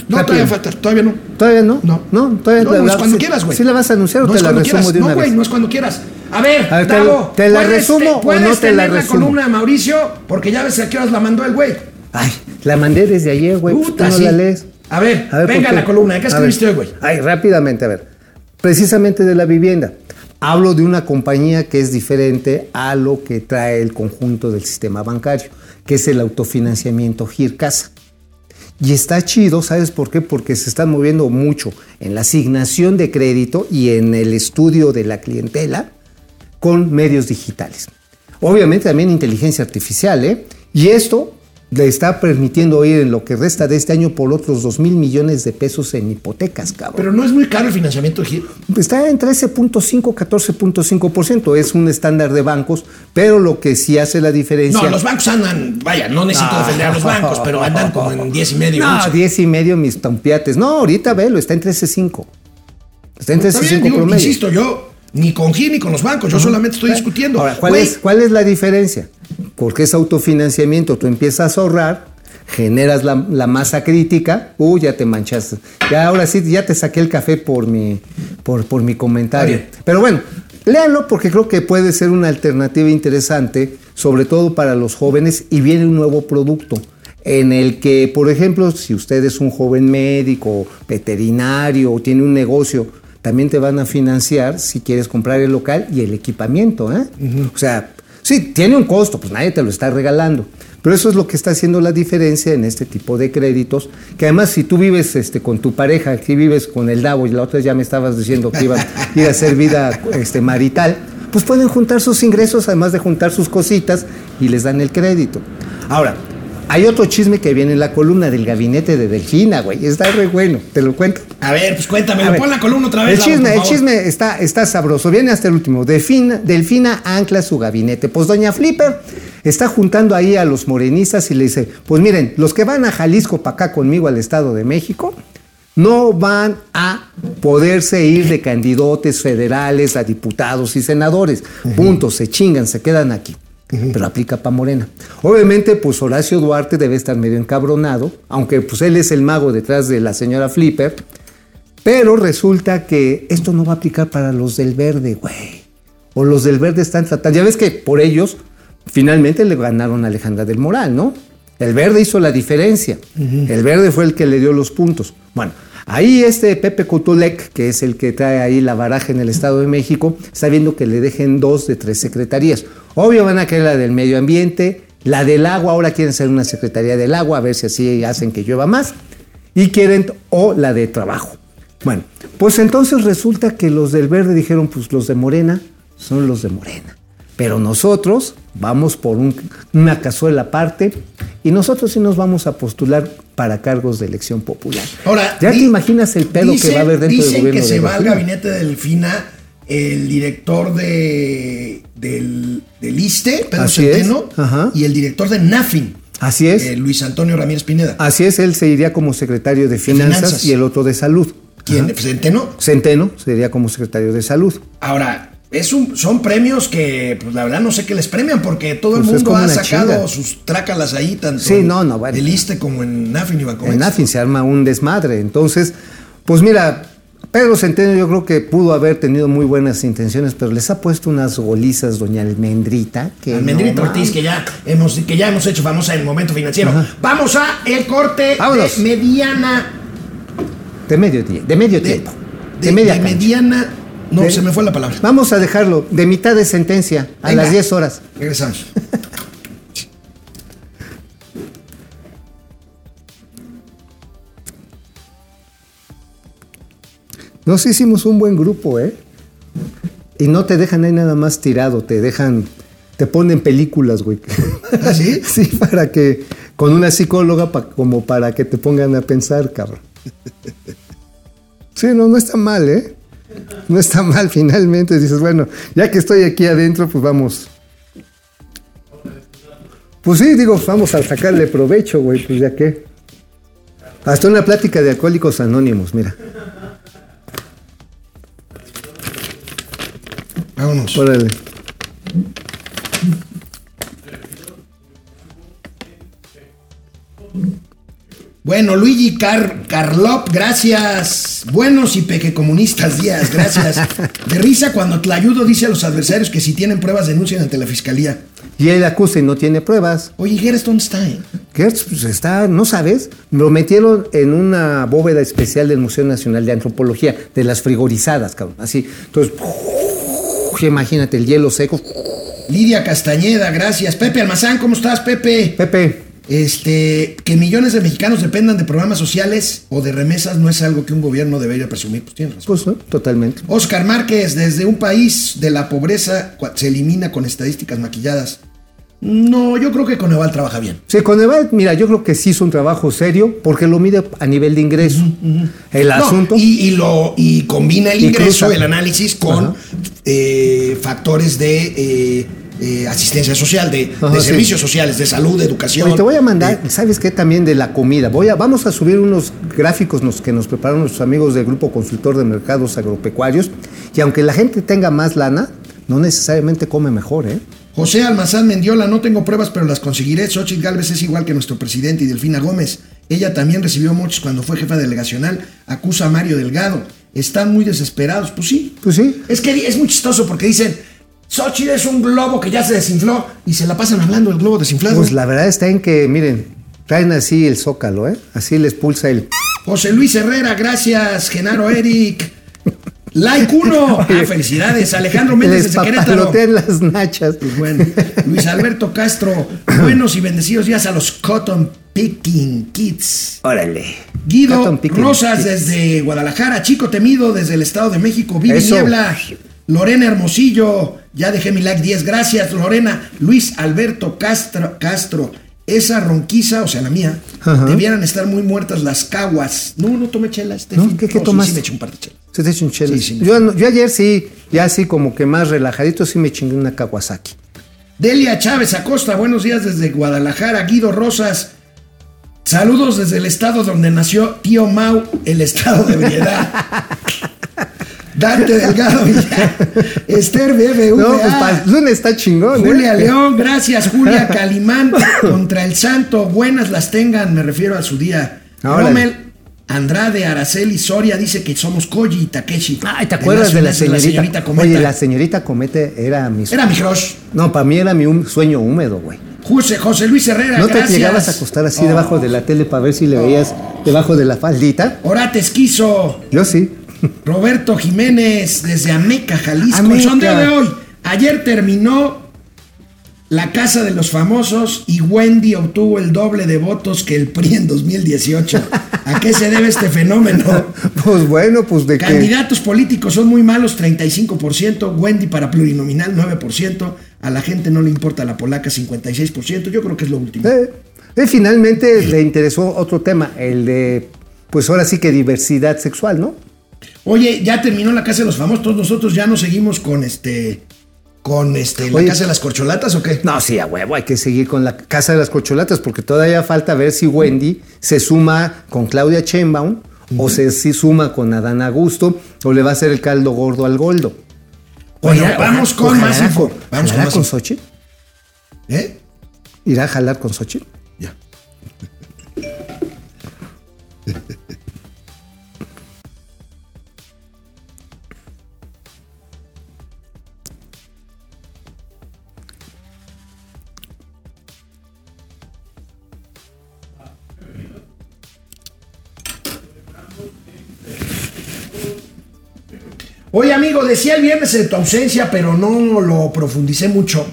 A: No,
E: Rápido.
A: todavía falta, todavía no.
E: ¿Todavía no?
A: No.
E: No, todavía
A: No, no es
E: la-
A: cuando
E: sí-
A: quieras, güey.
E: ¿Sí la vas a anunciar o
A: No
E: te
A: es
E: la
A: cuando
E: resumo
A: quieras.
E: de una
A: No, güey,
E: vez?
A: no es cuando quieras. A ver,
E: A ver, ¿te-
A: Tavo,
E: te la
A: ¿puedes-
E: resumo o
A: puedes
E: no te la
A: tener la
E: resumo?
A: columna de Mauricio? Porque ya ves a qué horas la mandó el güey.
E: Ay, la mandé desde ayer, güey. pues,
A: Puta,
E: tú no
A: sí.
E: la lees.
A: A ver,
E: ¿por
A: venga la columna. ¿De qué
E: A
A: escribiste hoy, güey?
E: Ay, rápidamente, a ver. Precisamente de la vivienda. Hablo de una compañía que es diferente a lo que trae el conjunto del sistema bancario, que es el autofinanciamiento GIRCASA. Y está chido, ¿sabes por qué? Porque se están moviendo mucho en la asignación de crédito y en el estudio de la clientela con medios digitales. Obviamente también inteligencia artificial, ¿eh? Y esto le está permitiendo ir en lo que resta de este año por otros 2 mil millones de pesos en hipotecas, cabrón.
A: Pero no es muy caro el financiamiento de Gil.
E: Está en 13.5, 14.5%. Es un estándar de bancos, pero lo que sí hace la diferencia.
A: No, los bancos andan, vaya, no necesito
E: Ah.
A: defender a los bancos, pero andan como en 10 y medio.
E: No,
A: 11.
E: 10 y medio mis tampiates. No, ahorita velo, está en 13.5. Está en
A: Está
E: 13.5
A: bien, digo,
E: promedio.
A: insisto, yo ni con Gil ni con los bancos, yo solamente estoy discutiendo.
E: Ahora, ¿cuál, es, ¿cuál es la diferencia? Porque es autofinanciamiento, tú empiezas a ahorrar, generas la, la masa crítica, uy, ya te manchaste. Ya ahora sí, ya te saqué el café por mi, por, por mi comentario. Pero bueno, léanlo porque creo que puede ser una alternativa interesante, sobre todo para los jóvenes, y viene un nuevo producto en el que, por ejemplo, si usted es un joven médico, veterinario o tiene un negocio, también te van a financiar si quieres comprar el local y el equipamiento. ¿eh? O sea, sí, tiene un costo, pues nadie te lo está regalando. Pero eso es lo que está haciendo la diferencia en este tipo de créditos, que además si tú vives este, con tu pareja, aquí vives con el Davo y la otra ya me estabas diciendo que iba a ir a hacer vida este, marital, pues pueden juntar sus ingresos además de juntar sus cositas y les dan el crédito. Ahora, hay otro chisme que viene en la columna del gabinete de Delfina, güey. Está re bueno, te lo cuento.
A: A ver, pues cuéntame, pon la columna otra vez.
E: El chisme, el chisme está, está sabroso. Viene hasta el último. Delfina, Delfina ancla su gabinete. Pues doña Flipper está juntando ahí a los morenistas y le dice, pues miren, los que van a Jalisco para acá conmigo al Estado de México, no van a poderse ir de candidatos federales a diputados y senadores. Punto, se chingan, se quedan aquí. Pero aplica para Morena. Obviamente, pues Horacio Duarte debe estar medio encabronado, aunque pues él es el mago detrás de la señora Flipper. Pero resulta que esto no va a aplicar para los del verde, güey. O los del verde están tratando. Ya ves que por ellos finalmente le ganaron a Alejandra del Moral, ¿no? El verde hizo la diferencia. El verde fue el que le dio los puntos. Bueno, ahí este Pepe Cotulec, que es el que trae ahí la baraja en el Estado de México, está viendo que le dejen dos de tres secretarías. Obvio van a querer la del medio ambiente, la del agua, ahora quieren ser una secretaría del agua, a ver si así hacen que llueva más. Y quieren, o la de trabajo. Bueno, pues entonces resulta que los del verde dijeron, pues los de Morena son los de Morena. Pero nosotros vamos por un- una cazuela aparte y nosotros sí nos vamos a postular para cargos de elección popular.
A: Ahora,
E: ¿ya
A: di-
E: te imaginas el pedo que
A: dicen-
E: va a haber dentro del
A: dicen
E: gobierno
A: que
E: de
A: se va al gabinete de Delfina el director de, del, del ISTE, Pedro
E: Así
A: Centeno, y el director de NAFIN,
E: Así es.
A: eh, Luis Antonio Ramírez Pineda.
E: Así es, él se iría como secretario de finanzas,
A: Finanzas.
E: y el otro de salud.
A: ¿Quién?
E: Ajá.
A: ¿Centeno?
E: Centeno sería como secretario de salud.
A: Ahora, es un, son premios que, pues la verdad no sé qué les premian, porque todo
E: Pues
A: el
E: es
A: mundo ha sacado
E: chinga.
A: sus trácalas ahí, tanto
E: Sí,
A: en
E: no, no, bueno.
A: el ISTE como en NAFIN y Bancomext.
E: En AFIN se arma un desmadre. Entonces, pues mira, Pedro Centeno yo creo que pudo haber tenido muy buenas intenciones, pero les ha puesto unas golizas doña Almendrita. Que
A: Almendrita
E: no
A: Ortiz, que ya hemos, que ya hemos hecho famosa en el momento financiero. Vamos a el corte
E: Vámonos.
A: de mediana.
E: De medio, de medio
A: De,
E: tiempo.
A: de-
E: De, media
A: de mediana. No, se me fue la palabra.
E: Vamos a dejarlo de mitad de sentencia a
A: Venga.
E: las 10 horas.
A: Regresamos.
E: Nos hicimos un buen grupo, ¿eh? Y no te dejan ahí nada más tirado, te dejan, te ponen películas, güey.
A: ¿Ah, sí?
E: Sí, para que, con una psicóloga, pa- como para que te pongan a pensar, cabrón. Sí, no, no está mal, ¿eh? No está mal finalmente. Dices, bueno, ya que estoy aquí adentro, pues vamos. Pues sí, digo, vamos a sacarle provecho, güey, pues ya que. Hasta una plática de alcohólicos anónimos, mira.
A: Vámonos.
E: Órale.
A: Bueno, Luigi Car Carlop, gracias. Buenos y pequecomunistas días, gracias. De risa cuando Tlayudo dice a los adversarios que si tienen pruebas denuncien ante la fiscalía.
E: Y él acusa y no tiene pruebas.
A: Oye, Gerst, ¿dónde está? eh?
E: Gertz pues, está, no sabes, lo metieron en una bóveda especial del Museo Nacional de Antropología, de las frigorizadas, cabrón. Así. Entonces, imagínate el hielo seco.
A: Lidia Castañeda, gracias. Pepe Almazán, ¿cómo estás, Pepe?
E: Pepe,
A: Este, que millones de mexicanos dependan de programas sociales o de remesas no es algo que un gobierno debería presumir. Pues tienes razón.
E: pues ¿no? totalmente.
A: Oscar Márquez, desde un país de la pobreza se elimina con estadísticas maquilladas. No, yo creo que Coneval trabaja bien.
E: Sí, Coneval, mira, yo creo que sí hizo un trabajo serio porque lo mide a nivel de ingreso. El
A: No,
E: asunto.
A: y, y lo, y combina el ingreso, el análisis con eh, factores de eh, eh, asistencia social, de,
E: Ajá,
A: de
E: sí.
A: servicios sociales, de salud, de educación.
E: Oye, te voy a mandar,
A: de-
E: ¿sabes qué? También de la comida. Voy a, vamos a subir unos gráficos nos- que nos prepararon nuestros amigos del Grupo Consultor de Mercados Agropecuarios. Y aunque la gente tenga más lana, no necesariamente come mejor, ¿eh?
A: José Almazán Mendiola, no tengo pruebas, pero las conseguiré. Xochitl Galvez es igual que nuestro presidente y Delfina Gómez. Ella también recibió muchos cuando fue jefa delegacional. Acusa a Mario Delgado. Están muy desesperados. Pues sí.
E: Pues sí.
A: Es que es muy chistoso porque dicen, Xochitl es un globo que ya se desinfló y se la pasan hablando del globo desinflado.
E: Pues la verdad está en que, miren, traen así el zócalo, ¿eh? Así les pulsa el...
A: José Luis Herrera, gracias. Genaro Eric. Like 1. Ah, felicidades. Alejandro Méndez desde Querétaro.
E: las nachas.
A: Pues bueno, Luis Alberto Castro, buenos y bendecidos días a los Cotton Picking Kids.
E: Órale.
A: Guido
E: Cotton picking
A: Rosas
E: kids.
A: desde Guadalajara, Chico Temido desde el Estado de México, Vivi
E: Eso.
A: Niebla, Lorena Hermosillo, ya dejé mi like 10, gracias Lorena, Luis Alberto Castro, Castro, esa ronquiza, o sea la mía,
E: Ajá.
A: debieran estar muy muertas las caguas. No, no tomé chela este
E: ¿No? ¿Qué- qué
A: sí,
E: tomaste?
A: Sí, me eché un par de chelas.
E: Se te un chela.
A: Sí, sí.
E: yo, no- yo ayer sí, ya así como que más relajadito, sí me chingué una Kawasaki.
A: Delia Chávez Acosta, buenos días desde Guadalajara. Guido Rosas, saludos desde el estado donde nació Tío Mau, el estado de ebriedad. Dante Delgado Villar, Esther BBVA,
E: No, pues lunes está chingón. ¿eh?
A: Julia León, gracias. Julia Calimán contra el Santo, buenas las tengan, me refiero a su día.
E: Órale.
A: Rommel Andrade Araceli Soria dice que somos Koji y Takeshi.
E: Ay, ¿te acuerdas de la señorita?
A: Cometa.
E: Oye, la señorita Comete era mi...
A: Era mi crush.
E: No, para mí era mi hum- sueño húmedo, güey.
A: José, José Luis Herrera,
E: ¿No te llegabas a acostar así
A: Oh.
E: debajo de la tele para ver si le veías debajo de la faldita?
A: Orate Esquizo,
E: Yo sí.
A: Roberto Jiménez, desde Ameca, Jalisco.
E: Ameca.
A: El sondeo de hoy. Ayer terminó la Casa de los Famosos y Wendy obtuvo el doble de votos que el PRI en 2018. ¿A qué se debe este fenómeno?
E: Pues bueno, pues de.
A: Candidatos políticos son muy malos, 35%. Wendy para plurinominal, 9%. A la gente no le importa la polaca, 56%. Yo creo que es lo último.
E: Eh, eh, finalmente le interesó otro tema, el de, pues ahora sí que diversidad sexual, ¿no?
A: Oye, ya terminó la Casa de los Famosos. Todos nosotros ya nos seguimos con este. Con este. ¿La
E: Oye.
A: Casa de las Corcholatas o qué?
E: No, sí, a huevo, hay que seguir con la Casa de las Corcholatas, porque todavía falta ver si Wendy se suma con Claudia Sheinbaum, o se si suma con Adán Augusto, o le va a hacer el caldo gordo al goldo.
A: Bueno,
E: Ojalá-
A: vamos con
E: ojalá
A: más info. Vamos con
E: ¿jalará
A: más
E: con. Xochitl?
A: ¿Eh?
E: ¿Irá a jalar con Xochitl?
A: Oye, amigo, decía el viernes de tu ausencia, pero no lo profundicé mucho,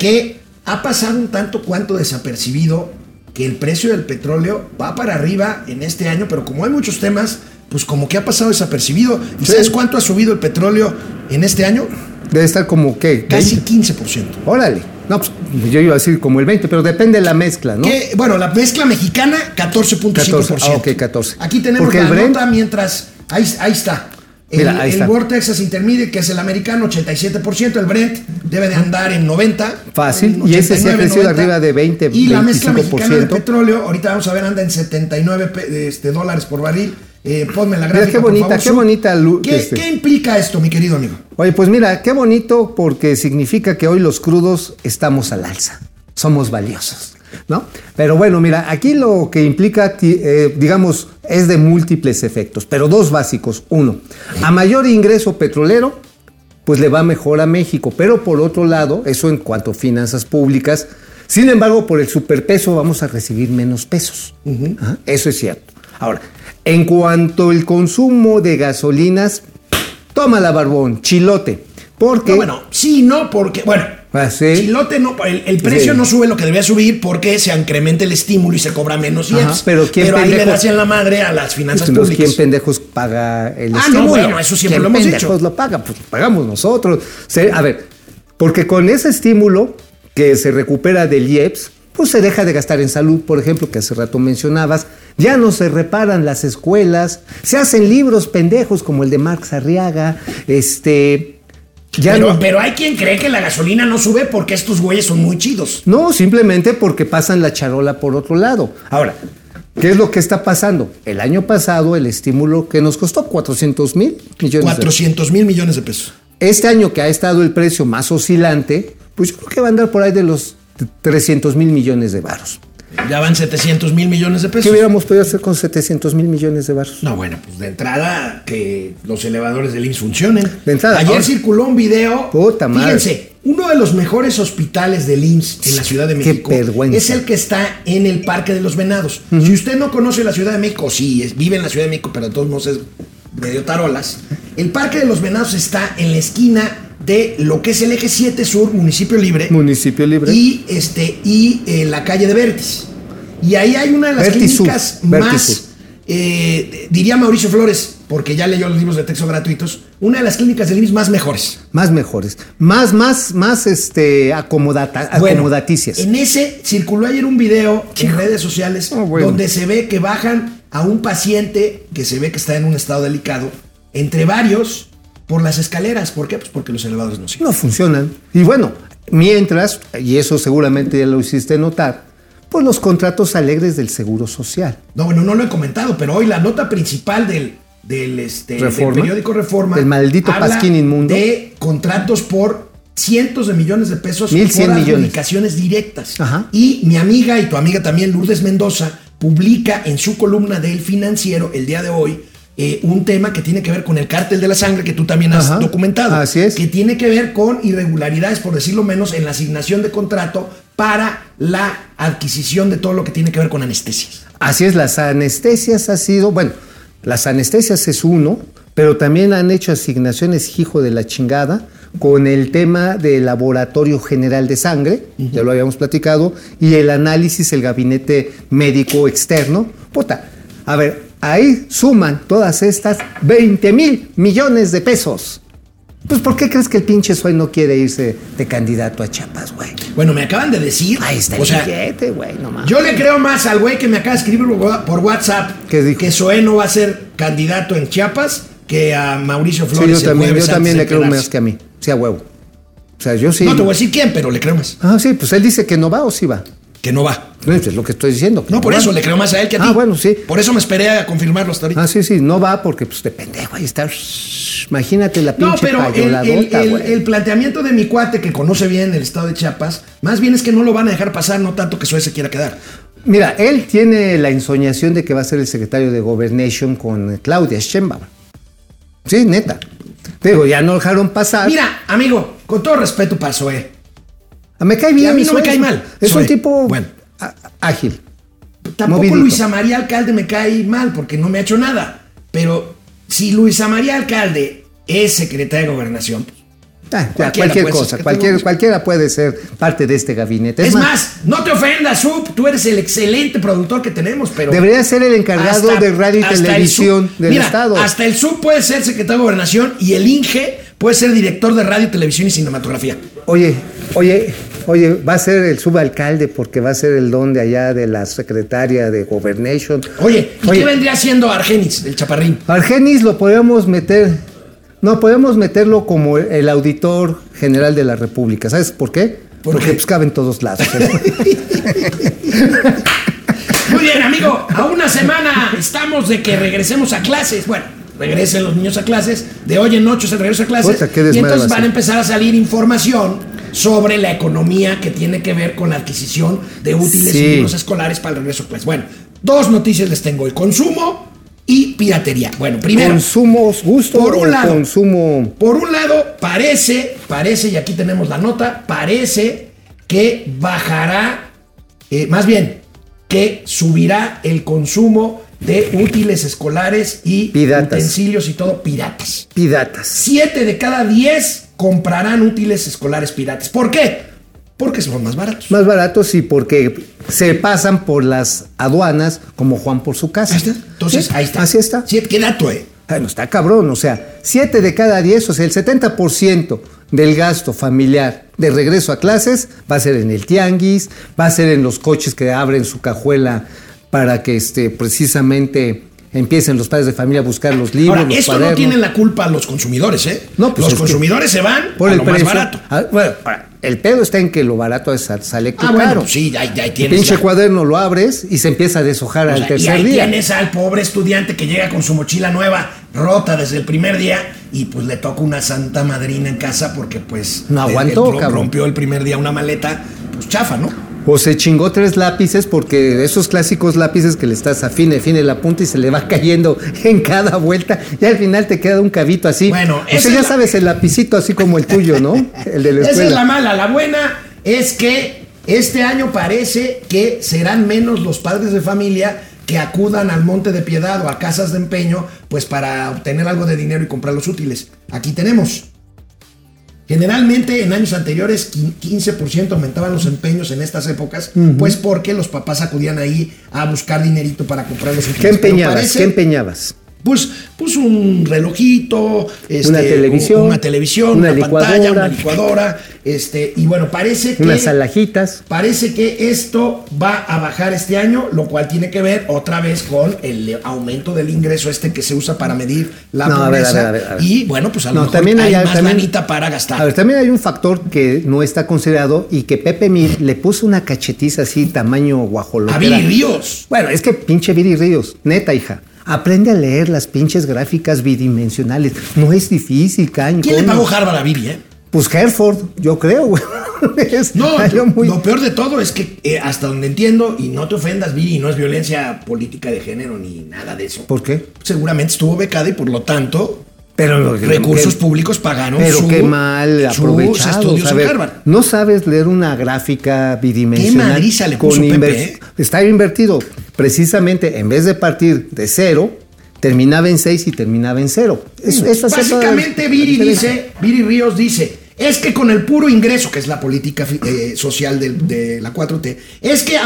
A: que ha pasado un tanto cuanto desapercibido que el precio del petróleo va para arriba en este año, pero como hay muchos temas, pues como que ha pasado desapercibido. ¿Y
E: Sí.
A: sabes cuánto ha subido el petróleo en este año?
E: Debe estar como, ¿qué?
A: Casi
E: 20.
A: 15%.
E: Órale. No, pues yo iba a decir como el 20, pero depende de la mezcla, ¿no?
A: Que, bueno, la mezcla mexicana, 14.5%.
E: 14, ah, ok, 14.
A: Aquí tenemos
E: Porque
A: la
E: el Brent-
A: nota mientras Ahí, ahí está. El,
E: Mira, ahí
A: el
E: está.
A: World Texas Intermediate, que es el americano, 87%. El Brent debe de andar en 90.
E: Fácil,
A: en
E: y ese sí ha
A: 89,
E: crecido arriba de 20,
A: Y la mezcla
E: 25%.
A: mexicana de petróleo, ahorita vamos a ver, anda en 79 pe- este, dólares por barril. Eh, ponme la
E: Mira,
A: gráfica,
E: qué
A: por
E: bonita,
A: favor,
E: qué bonita lu-
A: ¿Qué,
E: este.
A: qué implica esto, mi querido amigo?
E: Oye, pues mira, qué bonito porque significa que hoy los crudos estamos al alza. Somos valiosos, ¿no? Pero bueno, mira, aquí lo que implica, eh, digamos, es de múltiples efectos, pero dos básicos. Uno, a mayor ingreso petrolero, pues le va mejor a México. Pero por otro lado, eso en cuanto a finanzas públicas, sin embargo, por el superpeso vamos a recibir menos pesos. Ajá, Eso es cierto. Ahora, en cuanto al consumo de gasolinas, toma la barbón, chilote. Porque
A: No, bueno, sí, no, porque, bueno,
E: Ah, sí.
A: chilote no, el, el precio
E: Sí.
A: no sube lo que debía subir porque se incrementa el estímulo y se cobra menos
E: Ajá,
A: IEPS.
E: pero ¿quién
A: ahí le das en la madre a las finanzas públicas.
E: ¿quién pendejos paga el
A: Ah, no,
E: estímulo?
A: bueno, eso siempre
E: ¿Quién
A: lo hemos
E: pendejos
A: dicho.
E: lo paga? Pues pagamos nosotros. A ver, porque con ese estímulo que se recupera del IEPS, pues se deja de gastar en salud, por ejemplo, que hace rato mencionabas. Ya no se reparan las escuelas, se hacen libros pendejos como el de Marx Arriaga, este... Ya
A: pero,
E: no,
A: pero hay quien cree que la gasolina no sube porque estos güeyes son muy chidos.
E: No, simplemente porque pasan la charola por otro lado. Ahora, ¿qué es lo que está pasando? El año pasado el estímulo que nos costó 400 mil millones de
A: 400 mil millones de pesos.
E: Este año que ha estado el precio más oscilante, pues yo creo que va a andar por ahí de los 300 mil millones de varos.
A: Ya van 700 mil millones de
E: ¿Qué
A: pesos.
E: hubiéramos podido hacer con 700 mil millones de varos?
A: No, bueno, pues de entrada que los elevadores del IMSS funcionen.
E: De entrada,
A: Ayer
E: ahora-
A: circuló un video.
E: Puta madre.
A: Fíjense, uno de los mejores hospitales del IMSS en la Ciudad de
E: Qué
A: México
E: vergüenza.
A: es el que está en el Parque de los Venados. Si usted no conoce la Ciudad de México, sí, es- vive en la Ciudad de México, pero de todos modos es medio tarolas. El Parque de los Venados está en la esquina de lo que es el eje 7 Sur, municipio libre.
E: Municipio libre.
A: Y, este, y eh, la calle de Vértiz. Y ahí hay una de las
E: Vértiz Sur,
A: clínicas
E: Vértiz
A: más,
E: Sur.
A: eh, diría Mauricio Flores, porque ya leyó los libros de texto gratuitos, una de las clínicas del IMSS más mejores.
E: Más mejores. Más, más, más este, acomodata,
A: Bueno,
E: acomodaticias.
A: En ese circuló ayer un video en redes sociales
E: Oh, bueno.
A: donde se ve que bajan a un paciente que se ve que está en un estado delicado, entre varios, por las escaleras. ¿Por qué? Pues porque los elevadores no sirven.
E: no funcionan. Y bueno, mientras, y eso seguramente ya lo hiciste notar, pues los contratos alegres del Seguro Social.
A: No, bueno, no lo he comentado, pero hoy la nota principal del, del, este, del
E: Reforma.
A: periódico Reforma.
E: El maldito pasquín inmundo.
A: De contratos por cientos de millones de pesos
E: 1,100
A: por
E: millones.
A: adjudicaciones directas.
E: Ajá.
A: Y mi amiga y tu amiga también, Lourdes Mendoza, publica en su columna del financiero el día de hoy. eh, un tema que tiene que ver con el cártel de la sangre que tú también has
E: Ajá.
A: documentado.
E: Así es.
A: Que tiene que ver con irregularidades, por decirlo menos, en la asignación de contrato para la adquisición de todo lo que tiene que ver con anestesias.
E: Así es, las anestesias ha sido, bueno, las anestesias es uno, pero también han hecho asignaciones hijo de la chingada con el tema del laboratorio general de sangre, ya lo habíamos platicado, y el análisis, el gabinete médico externo. Puta, a ver, ahí suman todas estas 20 mil millones de pesos. Pues, ¿por qué crees que el pinche Suey no quiere irse de candidato a Chiapas, güey?
A: Bueno, me acaban de decir.
E: Ahí está
A: o
E: el
A: sea,
E: billete, güey, no mames.
A: yo le creo más al güey que me acaba de escribir por- WhatsApp que Zoé no va a ser candidato en Chiapas que a Mauricio
E: Sí,
A: Flores.
E: yo
A: el
E: también, yo también le creo más que a mí. Sí, a huevo. O sea, yo sí.
A: No te voy a decir quién, pero le creo más.
E: Ah, sí, pues él dice que no va o sí va.
A: Que no va.
E: No, es lo que estoy diciendo. que
A: No, por
E: va.
A: eso le creo más a él que a ti.
E: Ah, bueno, sí.
A: Por eso me esperé a confirmarlo hasta ahorita.
E: Ah, sí, sí, no va porque pues de pendejo ahí está. Imagínate la
A: No,
E: pinche
A: pero el, el- planteamiento de mi cuate que conoce bien el estado de Chiapas, más bien es que no lo van a dejar pasar, no tanto que Zoé se quiera quedar.
E: Mira, él tiene la ensoñación de que va a ser el secretario de Governation con Claudia Sheinbaum. Sí, neta. Digo, ya no dejaron pasar.
A: Mira, amigo, con todo respeto para Zoé,
E: Ah, me cae bien.
A: a mí no me cae mal.
E: Es un tipo
A: Bueno.
E: ágil.
A: Tampoco
E: Movidito.
A: Luisa María Alcalde me cae mal porque no me ha hecho nada. Pero si Luisa María Alcalde es secretaria de gobernación,
E: Ah, ya, cualquier
A: puede ser
E: cosa, cualquier, cualquiera puede ser parte de este gabinete.
A: es, más, no te ofendas, Sub, tú eres el excelente productor que tenemos, pero
E: Debería ser el encargado
A: hasta-
E: de radio y televisión del
A: Mira,
E: Estado.
A: Hasta el Sub puede ser secretario de gobernación y el Inge puede ser director de radio, televisión y cinematografía.
E: Oye, oye, Oye, va a ser el subalcalde porque va a ser el don de allá de la secretaria de Governation.
A: Oye, ¿y
E: Oye.
A: qué vendría siendo Argenis, el chaparrín?
E: Argenis lo podemos meter, no, podemos meterlo como el auditor general de la República. ¿Sabes por qué?
A: ¿Por
E: Porque
A: qué?
E: pues cabe en todos lados.
A: Muy bien, amigo. A una semana estamos de que regresemos a clases. Bueno, regresen los niños a clases. De hoy en ocho es el regreso a clases.
E: Puta, qué
A: y entonces van a empezar a salir información sobre la economía que tiene que ver con la adquisición de útiles
E: Sí.
A: y libros escolares para el regreso a clases. Bueno, dos noticias les tengo hoy. Consumo y piratería. Bueno, primero.
E: ¿Consumo gusto
A: Por un lado.
E: consumo?
A: Por un lado, parece, parece, y aquí tenemos la nota, parece que bajará, eh, más bien, que subirá el consumo de útiles escolares y
E: Piratas.
A: utensilios y todo piratas.
E: Piratas.
A: Siete de cada diez comprarán útiles escolares piratas. ¿Por qué? Porque son más baratos.
E: Más baratos y porque se pasan por las aduanas como Juan por su casa.
A: Ahí está. Entonces,
E: Sí,
A: ahí está.
E: Así está.
A: Siete, ¿Qué dato, eh?
E: Bueno, está cabrón, o sea, 7 de cada 10, o sea, el 70% del gasto familiar de regreso a clases va a ser en el tianguis, va a ser en los coches que abren su cajuela para que este, precisamente empiecen los padres de familia a buscar los libros,
A: Ahora,
E: los
A: esto no
E: cuadernos.
A: tienen la culpa los consumidores, ¿eh?
E: No, pues
A: los consumidores se van
E: por
A: a
E: el
A: lo
E: precio.
A: más barato.
E: Ah, bueno, ahora, el pedo está en que lo barato es- sale
A: Ah, bueno,
E: caro.
A: pues sí, ahí, ahí
E: El
A: tienes.
E: pinche
A: ya.
E: cuaderno lo abres y se empieza a deshojar
A: O
E: al
A: sea, y
E: tercer
A: ahí
E: día.
A: tienes al pobre estudiante que llega con su mochila nueva, rota desde el primer día, y pues le toca una santa madrina en casa porque pues
E: No
A: el-
E: aguantó,
A: el
E: cabrón.
A: rompió el primer día una maleta, pues chafa, ¿no?
E: O se chingó tres lápices porque esos clásicos lápices que le estás afine, afine la punta y se le va cayendo en cada vuelta y al final te queda un cabito así.
A: Bueno,
E: o sea, ya
A: la-
E: sabes, el lapicito así como el tuyo, ¿no? El de la
A: Esa es la mala. La buena es que este año parece que serán menos los padres de familia que acudan al Monte de Piedad o a casas de empeño, pues para obtener algo de dinero y comprar los útiles. Aquí tenemos. Generalmente en años anteriores quin- 15% aumentaban los empeños en estas épocas, pues porque los papás acudían ahí a buscar dinerito para comprar los útiles.
E: ¿Qué empeñabas?
A: parece-
E: ¿Qué empeñabas?
A: Pues, pues un relojito, este,
E: Una televisión,
A: una televisión,
E: una
A: una, pantalla, una licuadora, este, y bueno, parece que
E: Unas alajitas.
A: parece que esto va a bajar este año, lo cual tiene que ver otra vez con el aumento del ingreso este que se usa para medir la
E: No, a
A: pobreza
E: ver, a ver, a ver.
A: y bueno, pues a lo
E: No,
A: mejor
E: también
A: hay,
E: hay-
A: más
E: también-
A: lanita para gastar.
E: A ver, también hay un factor que no está considerado y que Pepe Mil le puso una cachetiza así, tamaño guajolotera.
A: a Viri Ríos.
E: Bueno, es que pinche Viri Ríos, neta, hija. Aprende a leer las pinches gráficas bidimensionales. No es difícil, caño.
A: ¿Quién le pagó Harvard a Viri, eh?
E: Pues Herford, yo creo, güey.
A: No,
E: muy-
A: lo peor de todo es que eh, hasta donde entiendo, y no te ofendas, Viri, no es violencia política de género ni nada de eso.
E: ¿Por qué?
A: Seguramente estuvo becada y por lo tanto
E: Pero
A: recursos públicos pagaron
E: Pero
A: su-
E: qué mal
A: sus
E: aprovechado.
A: estudios
E: a ver, no sabes leer una gráfica bidimensional.
A: Qué madriza le puso
E: inver-
A: Pepe, ¿eh?
E: Está invertido. Precisamente, en vez de partir de cero, terminaba en seis y terminaba en cero. Toda la-
A: Básicamente, Viri dice, Viri Ríos dice, es que con el puro ingreso, que es la política eh, social de, la 4T, es que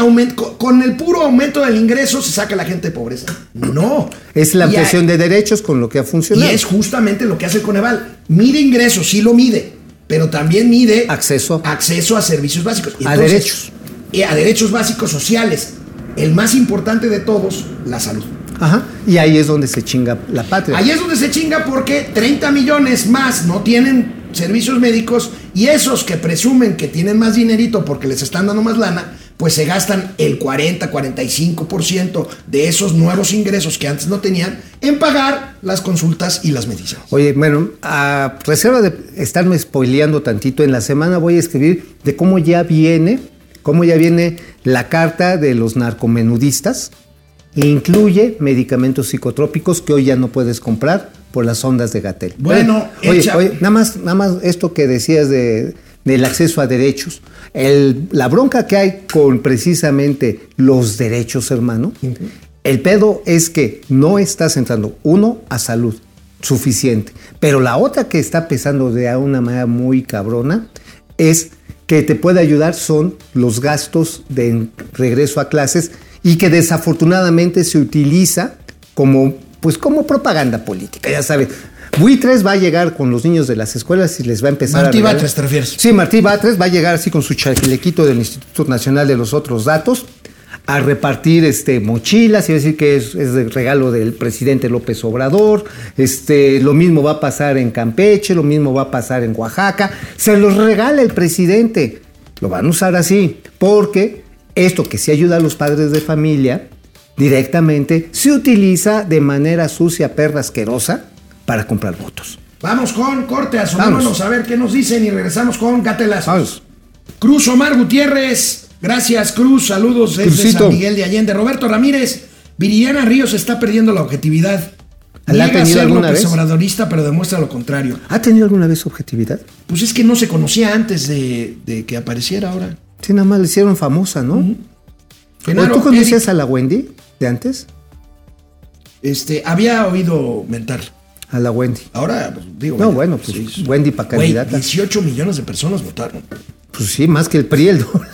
A: con el puro aumento del ingreso se saca la gente de pobreza. No.
E: Es la
A: Y
E: ampliación de derechos con lo que ha
A: Y
E: funcionado.
A: es justamente lo que hace el Coneval. Mide ingresos, sí lo mide, pero también mide
E: Acceso.
A: acceso a servicios básicos. Y
E: A derechos.
A: eh, a derechos básicos sociales. El más importante de todos, la salud.
E: Ajá. Y ahí es donde se chinga la patria.
A: Ahí es donde se chinga porque 30 millones más no tienen servicios médicos y esos que presumen que tienen más dinerito porque les están dando más lana, pues se gastan el 40, 45% de esos nuevos ingresos que antes no tenían en pagar las consultas y las medicinas.
E: Oye, bueno, a reserva de estarme spoileando tantito, en la semana voy a escribir de cómo ya viene, cómo ya viene la carta de los narcomenudistas. E incluye medicamentos psicotrópicos que hoy ya no puedes comprar por las ondas de Gatel.
A: Bueno,
E: oye,
A: echa-
E: oye, nada más, nada más esto que decías de, del acceso a derechos. El- la bronca que hay con precisamente los derechos, hermano, el pedo es que no estás entrando, uno, a salud, suficiente. Pero la otra que está pesando de una manera muy cabrona es que te puede ayudar son los gastos de regreso a clases y que desafortunadamente se utiliza como pues como propaganda política, ya sabes. Buitres va a llegar con los niños de las escuelas y les va a empezar
A: Martí
E: a regalar-
A: Batres, ¿te refieres?
E: Sí, Martí Batres va a llegar así con su chalequito del Instituto Nacional de los Otros Datos a repartir este, mochilas y decir que es, es de regalo del presidente López Obrador. Este, lo mismo va a pasar en Campeche, lo mismo va a pasar en Oaxaca. Se los regala el presidente. Lo van a usar así, porque esto que sí ayuda a los padres de familia directamente se utiliza de manera sucia, perra, asquerosa para comprar votos.
A: Vamos con corte, asomémonos
E: Vamos.
A: a ver qué nos dicen y regresamos con Gatelazos.
E: Vamos.
A: Cruz Omar Gutiérrez, gracias Cruz, saludos desde. San Miguel de Allende. Roberto Ramírez, Viridiana Ríos está perdiendo la objetividad.
E: ¿La ha tenido alguna vez?
A: Obradorista, pero demuestra lo contrario.
E: ¿Ha tenido alguna vez objetividad?
A: Pues es que no se conocía antes de, de que apareciera ahora.
E: Sí, nada más le hicieron famosa, ¿no? ¿O
A: Genaro
E: ¿Tú conocías
A: Eric,
E: a la Wendy de antes?
A: este, había oído mentar.
E: A la Wendy.
A: Ahora, pues, digo.
E: No, bueno, pues,
A: sí.
E: Wendy pa'
A: Güey,
E: candidata.
A: 18 millones de personas votaron.
E: Pues sí, más que el PRI, el doble.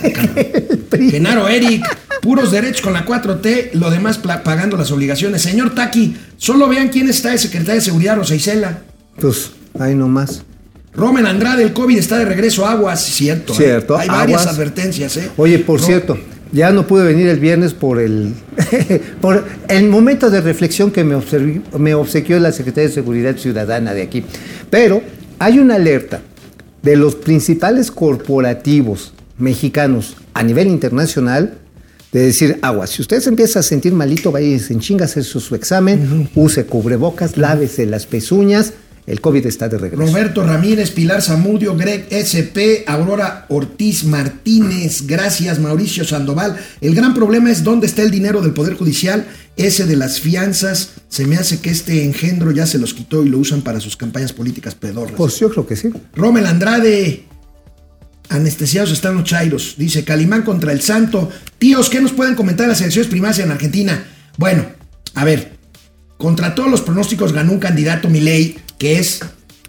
E: El PRI.
A: Genaro Eric, puros derechos con la 4T, lo demás pagando las obligaciones. Señor Taki, solo vean quién está de secretaria de seguridad, Rosa Isela.
E: Pues, ahí nomás.
A: Romen Andrade, el COVID está de regreso a aguas, cierto. ¿eh?
E: Cierto,
A: Hay varias
E: aguas.
A: advertencias, ¿eh?
E: Oye, por cierto, ya no pude venir el viernes por el por el momento de reflexión que me, observi- me obsequió la Secretaría de Seguridad Ciudadana de aquí. Pero hay una alerta de los principales corporativos mexicanos a nivel internacional de decir, agua, si usted se empieza a sentir malito, vaya y se enchinga a hacer su, su examen, use cubrebocas, lávese las pezuñas, el COVID está de regreso.
A: Roberto Ramírez, Pilar Zamudio, Greg SP, Aurora Ortiz Martínez, gracias Mauricio Sandoval. El gran problema es dónde está el dinero del Poder Judicial, ese de las fianzas. Se me hace que este engendro ya se los quitó y lo usan para sus campañas políticas pedorras.
E: Pues yo creo que sí.
A: Rommel Andrade, anestesiados están los chairos. Dice Calimán contra el Santo. Tíos, ¿qué nos pueden comentar las elecciones primarias en Argentina? Bueno, a ver, contra todos los pronósticos ganó un candidato Milei que es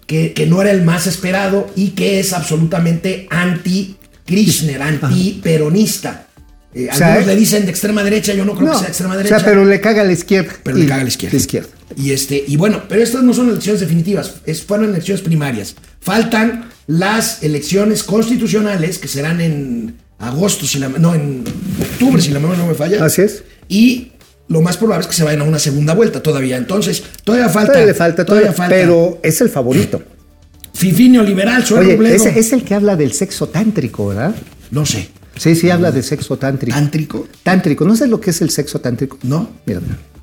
A: que, que no era el más esperado y que es absolutamente anti-Kirchner, anti-peronista. Eh,
E: O sea,
A: algunos le dicen de extrema derecha, yo no creo que sea de extrema
E: o
A: derecha.
E: sea, pero le caga a la izquierda.
A: Pero le caga a la izquierda.
E: la izquierda.
A: Y este, y bueno, pero estas no son elecciones definitivas, es, fueron elecciones primarias. Faltan las elecciones constitucionales que serán en agosto, si la, no, en octubre, si la memoria no me falla.
E: Así es.
A: Y lo más probable es que se vayan a una segunda vuelta todavía. Entonces, todavía falta.
E: Todavía le falta, todavía, pero es el favorito.
A: Fifinio liberal, soy
E: Oye, ese es el que habla del sexo tántrico, ¿verdad?
A: No sé.
E: Sí, sí, habla de sexo tántrico.
A: ¿Tántrico?
E: Tántrico, ¿no sabes lo que es el sexo tántrico?
A: No.
E: Mira.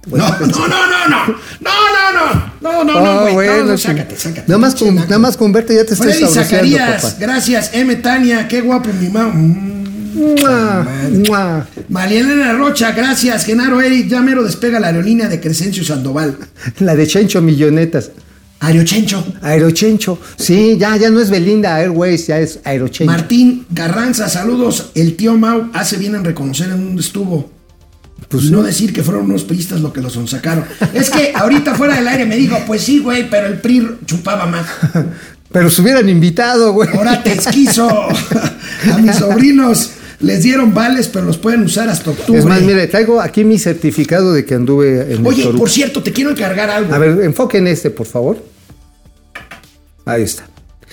A: No, no, no, no, no, no, no, no, no, no, no,
E: Ah,
A: güey, no, no, sácate, sácate.
E: Nada más, con, nada más con verte ya te estoy
A: Freddy Zacarías, gracias. M. Tania, qué guapo mi mamá.
E: Mua, mua.
A: María Elena Rocha, gracias. Genaro Eric, ya mero despega la aerolínea de Crescencio Sandoval.
E: La de Chencho Millonetas.
A: Aerochencho.
E: Aerochencho. Sí, ya, ya no es Belinda Airways, ya es Aerochencho.
A: Martín Carranza, saludos. El tío Mau hace bien en reconocer en dónde estuvo.
E: Pues
A: y no decir que fueron unos priistas lo que los sacaron. Es que ahorita fuera del aire me dijo, pues sí, güey, pero el PRI chupaba más.
E: Pero se hubieran invitado, güey.
A: Ahora te esquizo. A mis sobrinos les dieron vales, pero los pueden usar hasta octubre.
E: Es más, mire, traigo aquí mi certificado de que anduve en
A: Oye, por cierto, te quiero encargar algo.
E: A ver, enfoquen este, por favor. Ahí está.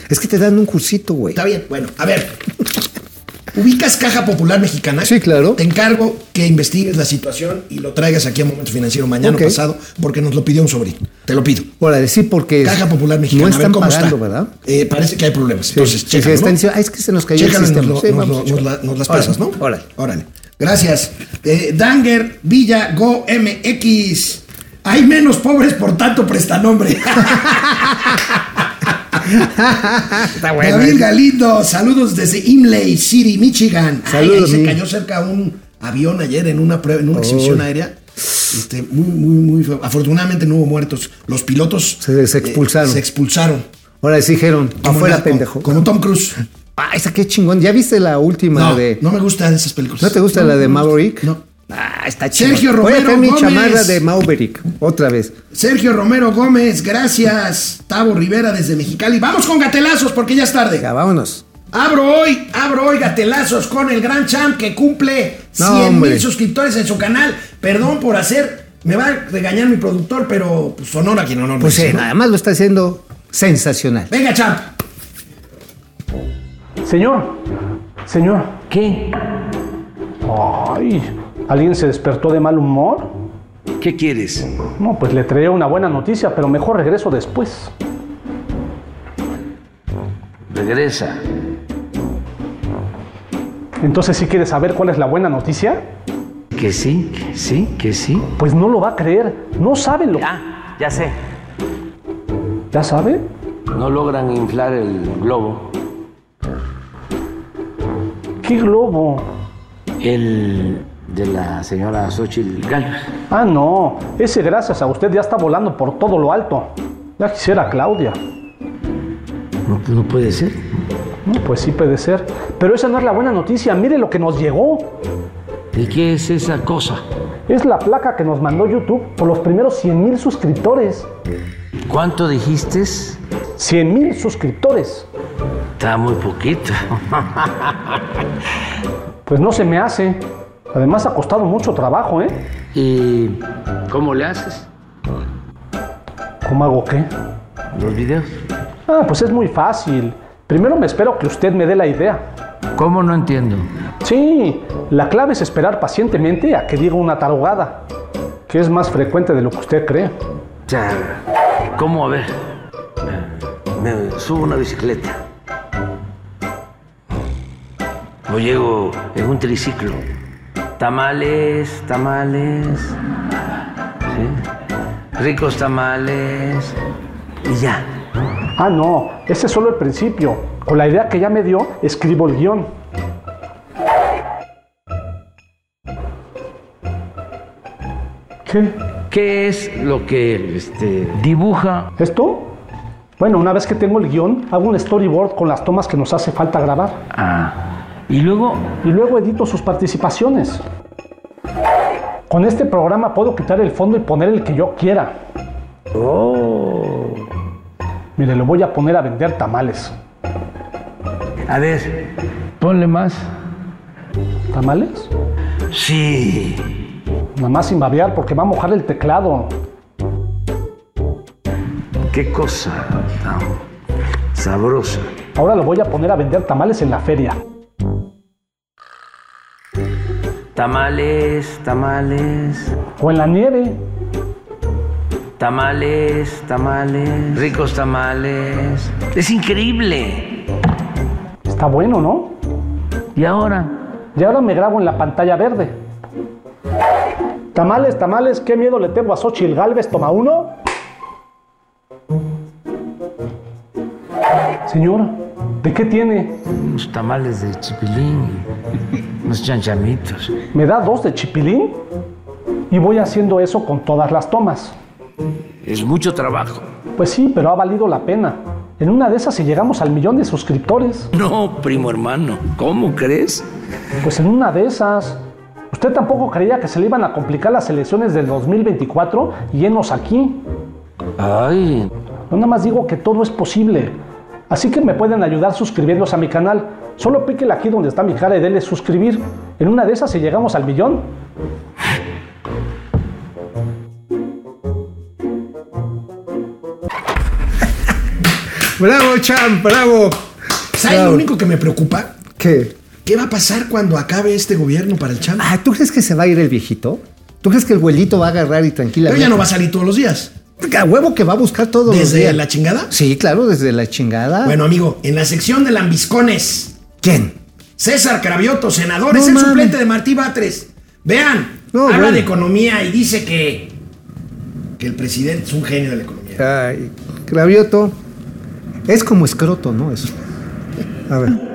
E: Es que te dan un cursito, güey.
A: Está bien, bueno, a ver. ¿Ubicas Caja Popular Mexicana?
E: Sí, claro.
A: Te encargo que investigues la situación y lo traigas aquí a Momento Financiero mañana pasado, porque nos lo pidió un sobrino. Te lo pido.
E: Órale, sí, porque
A: Caja Popular Mexicana.
E: no
A: a ver
E: están
A: cómo
E: pagando,
A: está.
E: ¿verdad?
A: Eh, parece que hay problemas.
E: Sí,
A: Entonces,
E: sí, sí,
A: chécalo, ¿no?
E: diciendo, "Ah, es que se nos cayó
A: Chécalo
E: el
A: nos,
E: sistema".
A: lo-
E: Sí,
A: nos la- las
E: Órale,
A: pasas, ¿no?
E: Órale.
A: Órale. Gracias. Eh, Danger Villa Go MX. Hay menos pobres por tanto prestanombre.
E: Está bueno.
A: David Galindo, saludos desde Imlay City, Michigan. Ay,
E: Saludos,
A: ahí se cayó cerca un avión ayer en una prueba, en una
E: Oh.
A: exhibición aérea. Este, muy, muy, muy feo. Afortunadamente no hubo muertos. Los pilotos
E: Se- se expulsaron.
A: eh, se expulsaron.
E: Ahora sí dijeron,
A: Como
E: afuera,
A: la-
E: pendejo.
A: Como Tom Cruise.
E: Ah, esa qué chingón. ¿Ya viste la última
A: No,
E: de.
A: no me gustan esas películas.
E: ¿No te gusta
A: No,
E: la de. Maverick?
A: No.
E: Ah, está chido.
A: Sergio
E: Voy a
A: Romero
E: mi
A: Gómez.
E: chamarra de Maverick. Otra vez.
A: Sergio Romero Gómez, gracias. Tavo Rivera desde Mexicali. Vamos con gatelazos porque ya es tarde.
E: Ya, vámonos.
A: Abro hoy, abro hoy gatelazos con el gran champ que cumple
E: No,
A: 100
E: hombre.
A: mil suscriptores en su canal. Perdón por hacer Me va a regañar mi productor, pero pues, honor a quien honor
E: Pues eh,
A: ¿no?
E: además lo está haciendo sensacional.
A: Venga, champ.
F: Señor, señor.
G: ¿Qué?
F: Ay, ¿alguien se despertó de mal humor?
G: ¿Qué quieres?
F: No, pues le traía una buena noticia, pero mejor regreso después.
G: Regresa.
F: Entonces, ¿sí quiere saber cuál es la buena noticia?
G: Que sí, que sí, que sí.
F: Pues no lo va a creer. No sabe lo...
G: Ah, ya sé.
F: ¿Ya sabe?
G: No logran inflar el globo.
F: ¿Qué globo?
G: El de la señora Xochitl Galvez.
F: Ah, no. Ese gracias a usted ya está volando por todo lo alto. Ya quisiera Claudia.
G: No, no puede ser.
F: No, pues sí puede ser. Pero esa no es la buena noticia. Mire lo que nos llegó.
G: ¿Y qué es esa cosa?
F: Es la placa que nos mandó YouTube por los primeros 100 mil suscriptores.
G: ¿Cuánto dijiste?
F: 100 mil suscriptores.
G: Está muy poquito.
F: Pues no se me hace. Además ha costado mucho trabajo, ¿eh?
G: ¿Y cómo le haces?
F: ¿Cómo hago qué?
G: ¿Los videos?
F: Ah, pues es muy fácil. Primero me espero que usted me dé la idea.
G: ¿Cómo no entiendo?
F: Sí, la clave es esperar pacientemente a que diga una tarugada, que es más frecuente de lo que usted cree.
G: O sea, ¿cómo? A ver. Me subo una bicicleta. O llego en un triciclo. Tamales, tamales. ¿Sí? Ricos tamales. Y ya.
F: Ah, no, ese es solo el principio. Con la idea que ya me dio, escribo el guion. ¿Qué?
G: ¿Qué es lo que este, dibuja?
F: ¿Esto? Bueno, una vez que tengo el guion, hago un storyboard con las tomas que nos hace falta grabar.
G: Ah. Y luego,
F: Y luego edito sus participaciones. Con este programa puedo quitar el fondo y poner el que yo quiera.
G: oh.
F: Mire, lo voy a poner a vender tamales.
G: A ver, ponle más.
F: ¿Tamales?
G: Sí.
F: Nada más sin babear porque va a mojar el teclado.
G: Qué cosa tan sabrosa.
F: Ahora lo voy a poner a vender tamales en la feria.
G: Tamales, tamales,
F: O en la nieve.
G: tamales, tamales, ricos tamales. Es increíble.
F: Está bueno, ¿no?
G: ¿Y ahora?
F: Y ahora me grabo en la pantalla verde. Tamales, tamales, qué miedo le tengo a Xochitl Galvez, toma uno. Señor, ¿de qué tiene?
G: Unos tamales de chipilín, unos chanchamitos.
F: ¿Me da dos de chipilín? Y voy haciendo eso con todas las tomas.
G: Es mucho trabajo.
F: Pues sí, pero ha valido la pena. En una de esas si llegamos al millón de suscriptores.
G: No, primo hermano, ¿cómo crees?
F: Pues en una de esas. ¿Usted tampoco creía que se le iban a complicar las elecciones del 2024 y enos aquí?
G: Ay,
F: No nada más digo que todo es posible. Así que me pueden ayudar suscribiéndose a mi canal. Solo píquele aquí donde está mi cara y dele suscribir. En una de esas si llegamos al millón.
E: Bravo, Champ, bravo.
A: ¿Sabes lo único que me preocupa?
E: ¿Qué?
A: ¿Qué va a pasar cuando acabe este gobierno para el champ?
E: Ah, ¿tú crees que se va a ir el viejito? ¿Tú crees que el abuelito va a agarrar y
A: Pero
E: tranquilamente?
A: ya no va a salir todos los días.
E: A huevo que va a buscar todos los
A: ¿Desde la chingada?
E: Sí, claro, desde la chingada.
A: Bueno, amigo, en la sección de lambiscones,
E: ¿Quién?
A: César Cravioto, senador,
E: No
A: es el suplente de Martí Batres. Vean,
E: No,
A: habla
E: bueno.
A: de economía y dice que, que el presidente es un genio de la economía.
E: Ay, Cravioto. Es como escroto, ¿no? Eso. A ver.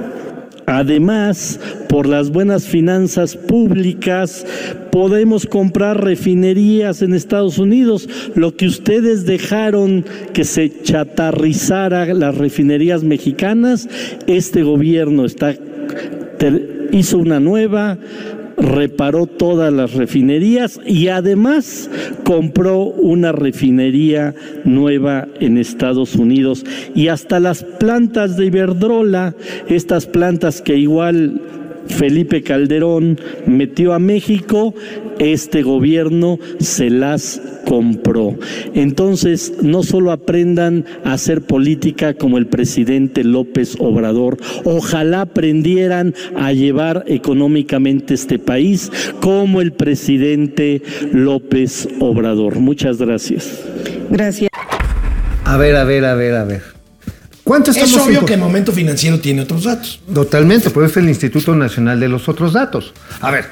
H: Además, por las buenas finanzas públicas, podemos comprar refinerías en Estados Unidos. Lo que ustedes dejaron que se chatarrizara las refinerías mexicanas, este gobierno está, hizo una nueva, reparó todas las refinerías y además compró una refinería nueva en Estados Unidos. Y hasta las plantas de Iberdrola, estas plantas que igual Felipe Calderón metió a México, este gobierno se las compró. Entonces, no solo aprendan a hacer política como el presidente López Obrador, ojalá aprendieran a llevar económicamente este país como el presidente López Obrador. Muchas gracias.
I: Gracias.
E: A ver, a ver, a ver, a ver. ¿Cuánto
A: Es obvio que el momento financiero tiene otros datos.
E: Totalmente, pero es el Instituto Nacional de los otros datos. A ver,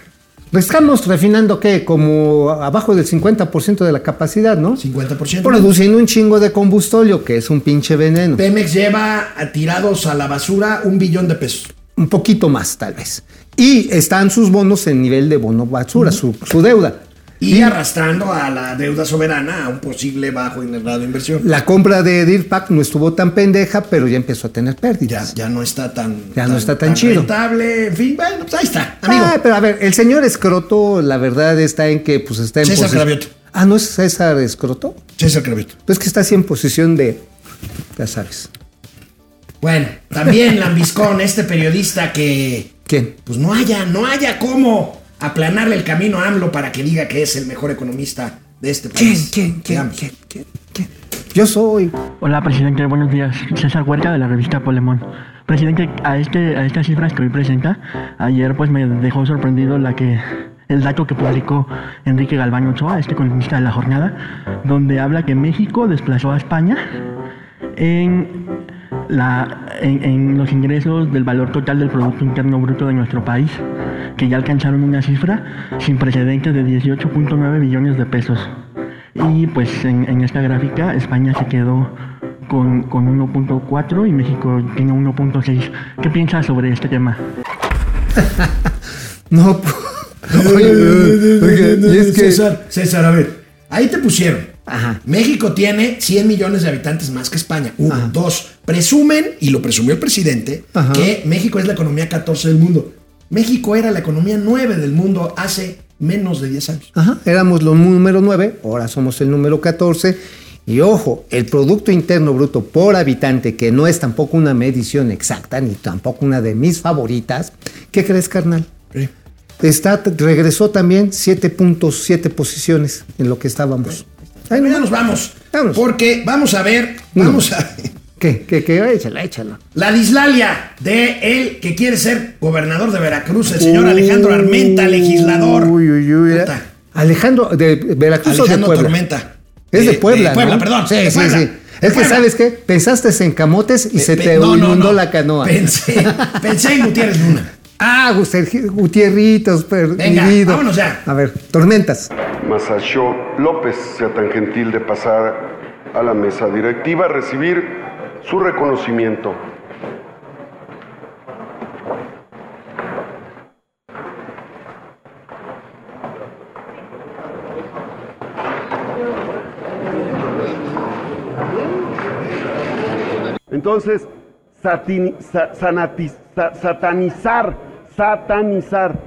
E: estamos refinando qué, como abajo del 50% de la capacidad, ¿no?
A: 50%.
E: Produciendo un chingo de combustóleo, que es un pinche veneno.
A: Pemex lleva a tirados a la basura un billón de pesos.
E: Un poquito más, tal vez. Y están sus bonos en nivel de bono basura, su, su deuda.
A: Y arrastrando a la deuda soberana a un posible bajo grado de inversión.
E: La compra de Dirpac no estuvo tan pendeja, pero ya empezó a tener pérdidas.
A: Ya no está tan,
E: Ya no está tan chido.
A: rentable. En fin, bueno, pues ahí está, amigo.
E: Ah, pero a ver, el señor Escroto, la verdad está en que pues está en
A: César Cravioto.
E: Ah, ¿no es César Escroto?
A: César Cravioto.
E: Pues que está así en posición de, ya sabes.
A: Bueno, también Lambiscón, este periodista que
E: ¿Quién?
A: pues no haya, no haya cómo aplanarle el camino a AMLO para que diga que es el mejor economista de este país.
E: ¿Quién? ¿Quién? ¿Quién? ¿Quién? ¿Quién? Yo soy.
J: Hola, presidente. Buenos días. César Huerta de la revista Polemón. Presidente, a, este, a estas cifras que hoy presenta, ayer pues me dejó sorprendido la que el dato que publicó Enrique Galván Ochoa, este economista de la jornada, donde habla que México desplazó a España en, la, en, los ingresos del valor total del Producto Interno Bruto de nuestro país, que ya alcanzaron una cifra sin precedentes de 18.9 billones de pesos. Y pues en, esta gráfica España se quedó con, con 1.4 y México tiene 1.6. ¿Qué piensas sobre este tema?
E: No, es que.
A: César, César, a ver, ahí te pusieron.
E: Ajá.
A: México tiene 100 millones de habitantes más que España. Uno,
E: Ajá.
A: dos. Presumen, y lo presumió el presidente,
E: Ajá.
A: que México es la economía 14 del mundo. México era la economía 9 del mundo hace menos de 10 años.
E: Ajá, éramos los número 9, ahora somos el número 14. Y ojo, el Producto Interno Bruto por habitante, que no es tampoco una medición exacta, ni tampoco una de mis favoritas, ¿qué crees, carnal?
A: Sí.
E: Está, regresó también 7.7 posiciones en lo que estábamos.
A: Ya nos vamos.
E: Vámonos.
A: Porque vamos a ver, vamos a...
E: ¿Qué? ¿Qué? ¿Qué? Échala, échala.
A: La dislalia de él que quiere ser gobernador de Veracruz, el señor Alejandro Armenta, legislador.
E: Uy, uy, uy. Alejandro, ¿de Veracruz o de
A: Alejandro
E: Puebla?
A: Tormenta.
E: Es de Puebla,
A: de Puebla,
E: ¿no?
A: perdón.
E: Sí, sí,
A: Puebla.
E: sí. Es que. ¿sabes qué? Pensaste en camotes y se
A: Pe-
E: te
A: no, no,
E: inundó
A: no.
E: la canoa.
A: Pensé, pensé en Gutiérrez Luna.
E: Ah, Gutier- Gutierritos, vida.
A: vámonos ya.
E: A ver, tormentas.
K: Masachó López sea tan gentil de pasar a la mesa directiva a recibir su reconocimiento. Entonces, satini- sa- sanatiz- sa- satanizar, satanizar.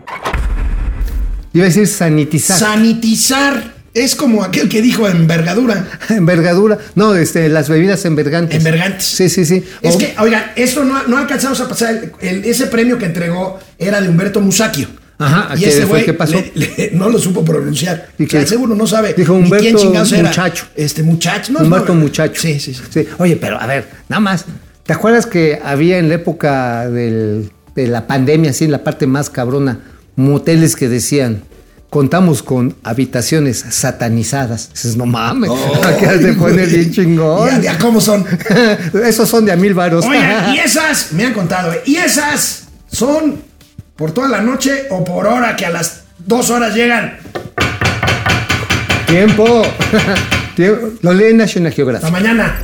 E: Iba a decir sanitizar.
A: Sanitizar es como aquel que dijo envergadura.
E: Envergadura. No, este, las bebidas envergantes.
A: Envergantes.
E: Sí, sí, sí.
A: Es
E: O-
A: que, oigan, esto no, no alcanzamos a pasar. el- el- ese premio que entregó era de Humberto Musacchio.
E: Ajá,
A: y
E: ¿qué
A: ese
E: fue?
A: güey
E: ¿Qué pasó?
A: le- le- no lo supo pronunciar.
E: ¿Y
A: O sea,
E: qué?
A: seguro no sabe
E: Dijo
A: quién
E: Humberto
A: chingados era.
E: Muchacho.
A: Este muchacho. No,
E: Humberto
A: no,
E: Muchacho.
A: Sí, sí, sí.
E: Sí. Oye, pero a ver, nada más. ¿Te acuerdas que había en la época del- de la pandemia, así en la parte más cabrona, moteles que decían, contamos con habitaciones satanizadas? Dices, no mames, has de poner bien chingón.
A: Ya, ya, ¿cómo son?
E: Esos son de a mil varos.
A: Oigan, y esas, me han contado, ¿eh? y esas son por toda la noche o por hora que a las dos horas llegan.
E: Tiempo. Lo lee en National Geographic.
A: Hasta mañana.